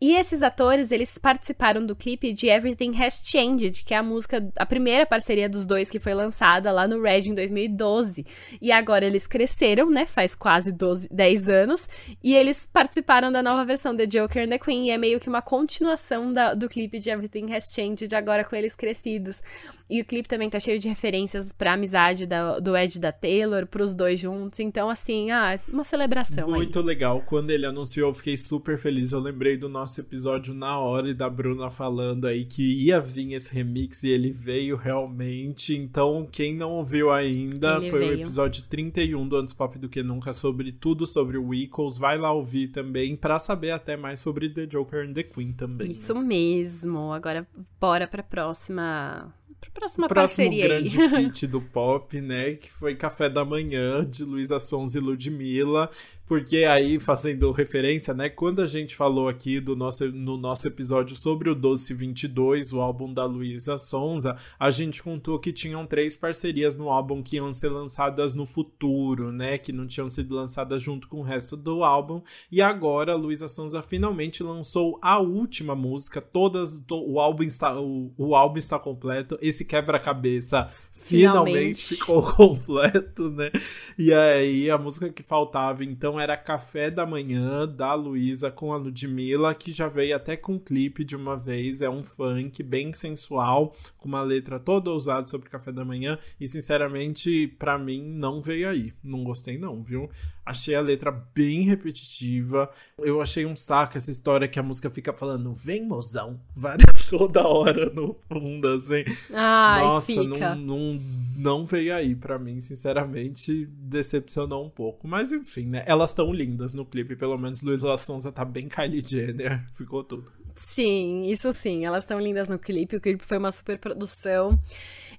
E esses atores, eles participaram do clipe de Everything Has Changed, que é a música, a primeira parceria dos dois que foi lançada lá no Red em 2012. E agora eles cresceram, né? Faz quase 12, 10 anos. E eles participaram da nova versão The Joker and the Queen. E é meio que uma continuação da, do clipe de Everything Has Changed, agora com eles crescidos. E o clipe também tá cheio de referências pra amizade da, do Ed e da Taylor, pros dois juntos. Então, assim, ah, uma celebração. Muito aí. legal. Quando ele anunciou, eu fiquei super feliz. Eu lembrei do nosso episódio na hora e da Bruna falando aí que ia vir esse remix e ele veio realmente. Então, quem não ouviu ainda, ele foi veio. o episódio 31 do Antes Pop do Que Nunca sobre tudo sobre o Equals. Vai lá ouvir também pra saber até mais sobre The Joker and the Queen também. Isso né? mesmo. Agora, bora pra próxima pra próxima Próximo parceria grande feat do pop, né? Que foi Café da Manhã, de Luísa Sons e Ludmilla. Porque aí, fazendo referência, né? Quando a gente falou aqui do nosso, no nosso episódio sobre o Doce 22, o álbum da Luísa Sonza, a gente contou que tinham três parcerias no álbum que iam ser lançadas no futuro, né? Que não tinham sido lançadas junto com o resto do álbum. E agora a Luísa Sonza finalmente lançou a última música. Todas. To, o, álbum está, o, o álbum está completo esse quebra-cabeça finalmente. finalmente ficou completo, né? E aí a música que faltava então era Café da Manhã da Luísa com a Ludmilla, que já veio até com clipe de uma vez, é um funk bem sensual, com uma letra toda ousada sobre café da manhã e sinceramente para mim não veio aí. Não gostei não, viu? Achei a letra bem repetitiva. Eu achei um saco essa história que a música fica falando, vem mozão, várias toda hora no fundo, assim. Ai, Nossa, fica. Não, não, não veio aí para mim, sinceramente, decepcionou um pouco. Mas enfim, né? Elas estão lindas no clipe, pelo menos Luísa Sonza tá bem Kylie Jenner, ficou tudo. Sim, isso sim, elas estão lindas no clipe, o clipe foi uma super produção.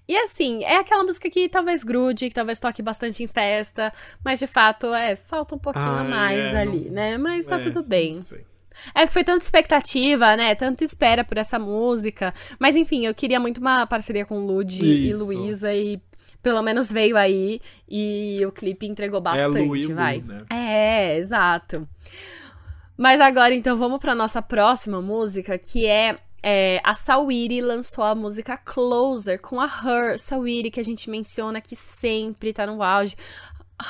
E assim, é aquela música que talvez grude, que talvez toque bastante em festa, mas de fato, é, falta um pouquinho a mais é, ali, não... né? Mas tá é, tudo bem. É que foi tanta expectativa, né? Tanta espera por essa música. Mas enfim, eu queria muito uma parceria com Lud e Luísa e pelo menos veio aí e o clipe entregou bastante, é Lu e vai. Né? É, exato. Mas agora então vamos para nossa próxima música, que é é, a Sawiri lançou a música Closer com a Her. Sawiri, que a gente menciona aqui sempre, tá no auge.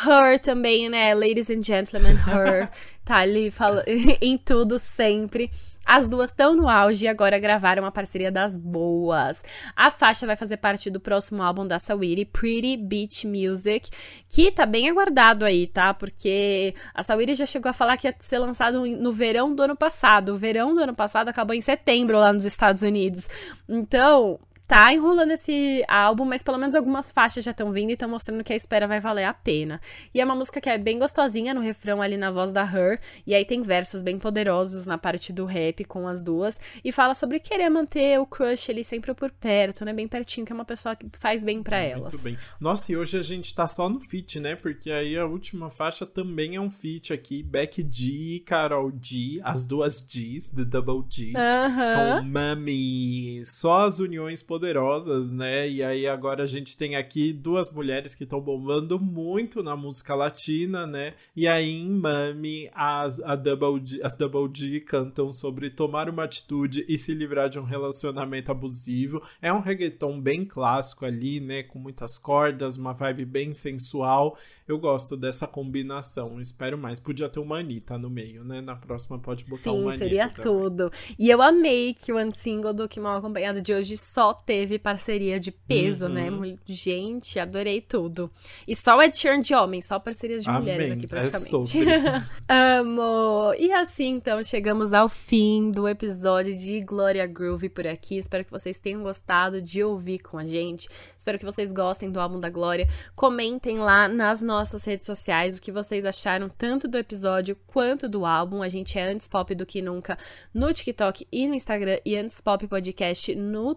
Her também, né? Ladies and Gentlemen, Her. tá ali fala, em tudo sempre. As duas estão no auge e agora gravaram uma parceria das boas. A faixa vai fazer parte do próximo álbum da Sawiri, Pretty Beach Music, que tá bem aguardado aí, tá? Porque a Sawiri já chegou a falar que ia ser lançado no verão do ano passado. O verão do ano passado acabou em setembro lá nos Estados Unidos. Então, tá enrolando esse álbum, mas pelo menos algumas faixas já estão vindo e estão mostrando que a espera vai valer a pena. E é uma música que é bem gostosinha no refrão ali na voz da Her, e aí tem versos bem poderosos na parte do rap com as duas, e fala sobre querer manter o crush ali sempre por perto, né, bem pertinho, que é uma pessoa que faz bem para elas. Muito bem. Nossa, e hoje a gente tá só no feat, né, porque aí a última faixa também é um feat aqui, Beck G e Carol G, as duas Gs, the double Gs, uh -huh. com Mami, só as uniões poderosas poderosas, né? E aí agora a gente tem aqui duas mulheres que estão bombando muito na música latina, né? E aí em Mami as, a Double G, as Double cantam sobre tomar uma atitude e se livrar de um relacionamento abusivo. É um reggaeton bem clássico ali, né? Com muitas cordas, uma vibe bem sensual. Eu gosto dessa combinação. Espero mais. Podia ter uma Anitta no meio, né? Na próxima pode botar Sim, uma Anitta. Sim, seria tudo. E eu amei que o single do Que Mal Acompanhado de hoje só teve parceria de peso, né? uhum. né? Gente, adorei tudo. E só o Ed Sheeran de homem, só parcerias de Amém. mulheres aqui praticamente. É Amo! E assim, então, chegamos ao fim do episódio de Gloria Groove por aqui. Espero que vocês tenham gostado de ouvir com a gente. Espero que vocês gostem do álbum da Glória. Comentem lá nas nossas redes sociais o que vocês acharam tanto do episódio quanto do álbum. A gente é antes pop do que nunca no TikTok e no Instagram e antes pop podcast no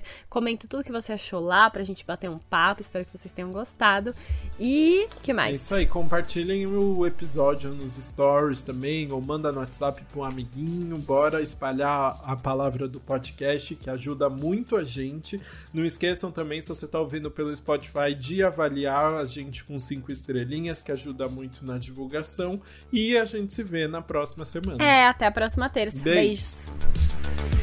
Twitter. Comenta tudo que você achou lá pra gente bater um papo. Espero que vocês tenham gostado. E que mais? É isso aí, compartilhem o episódio nos stories também, ou manda no WhatsApp pra um amiguinho. Bora espalhar a palavra do podcast, que ajuda muito a gente. Não esqueçam também, se você tá ouvindo pelo Spotify, de avaliar a gente com cinco estrelinhas, que ajuda muito na divulgação. E a gente se vê na próxima semana. É, até a próxima terça. Beijos. Beijos.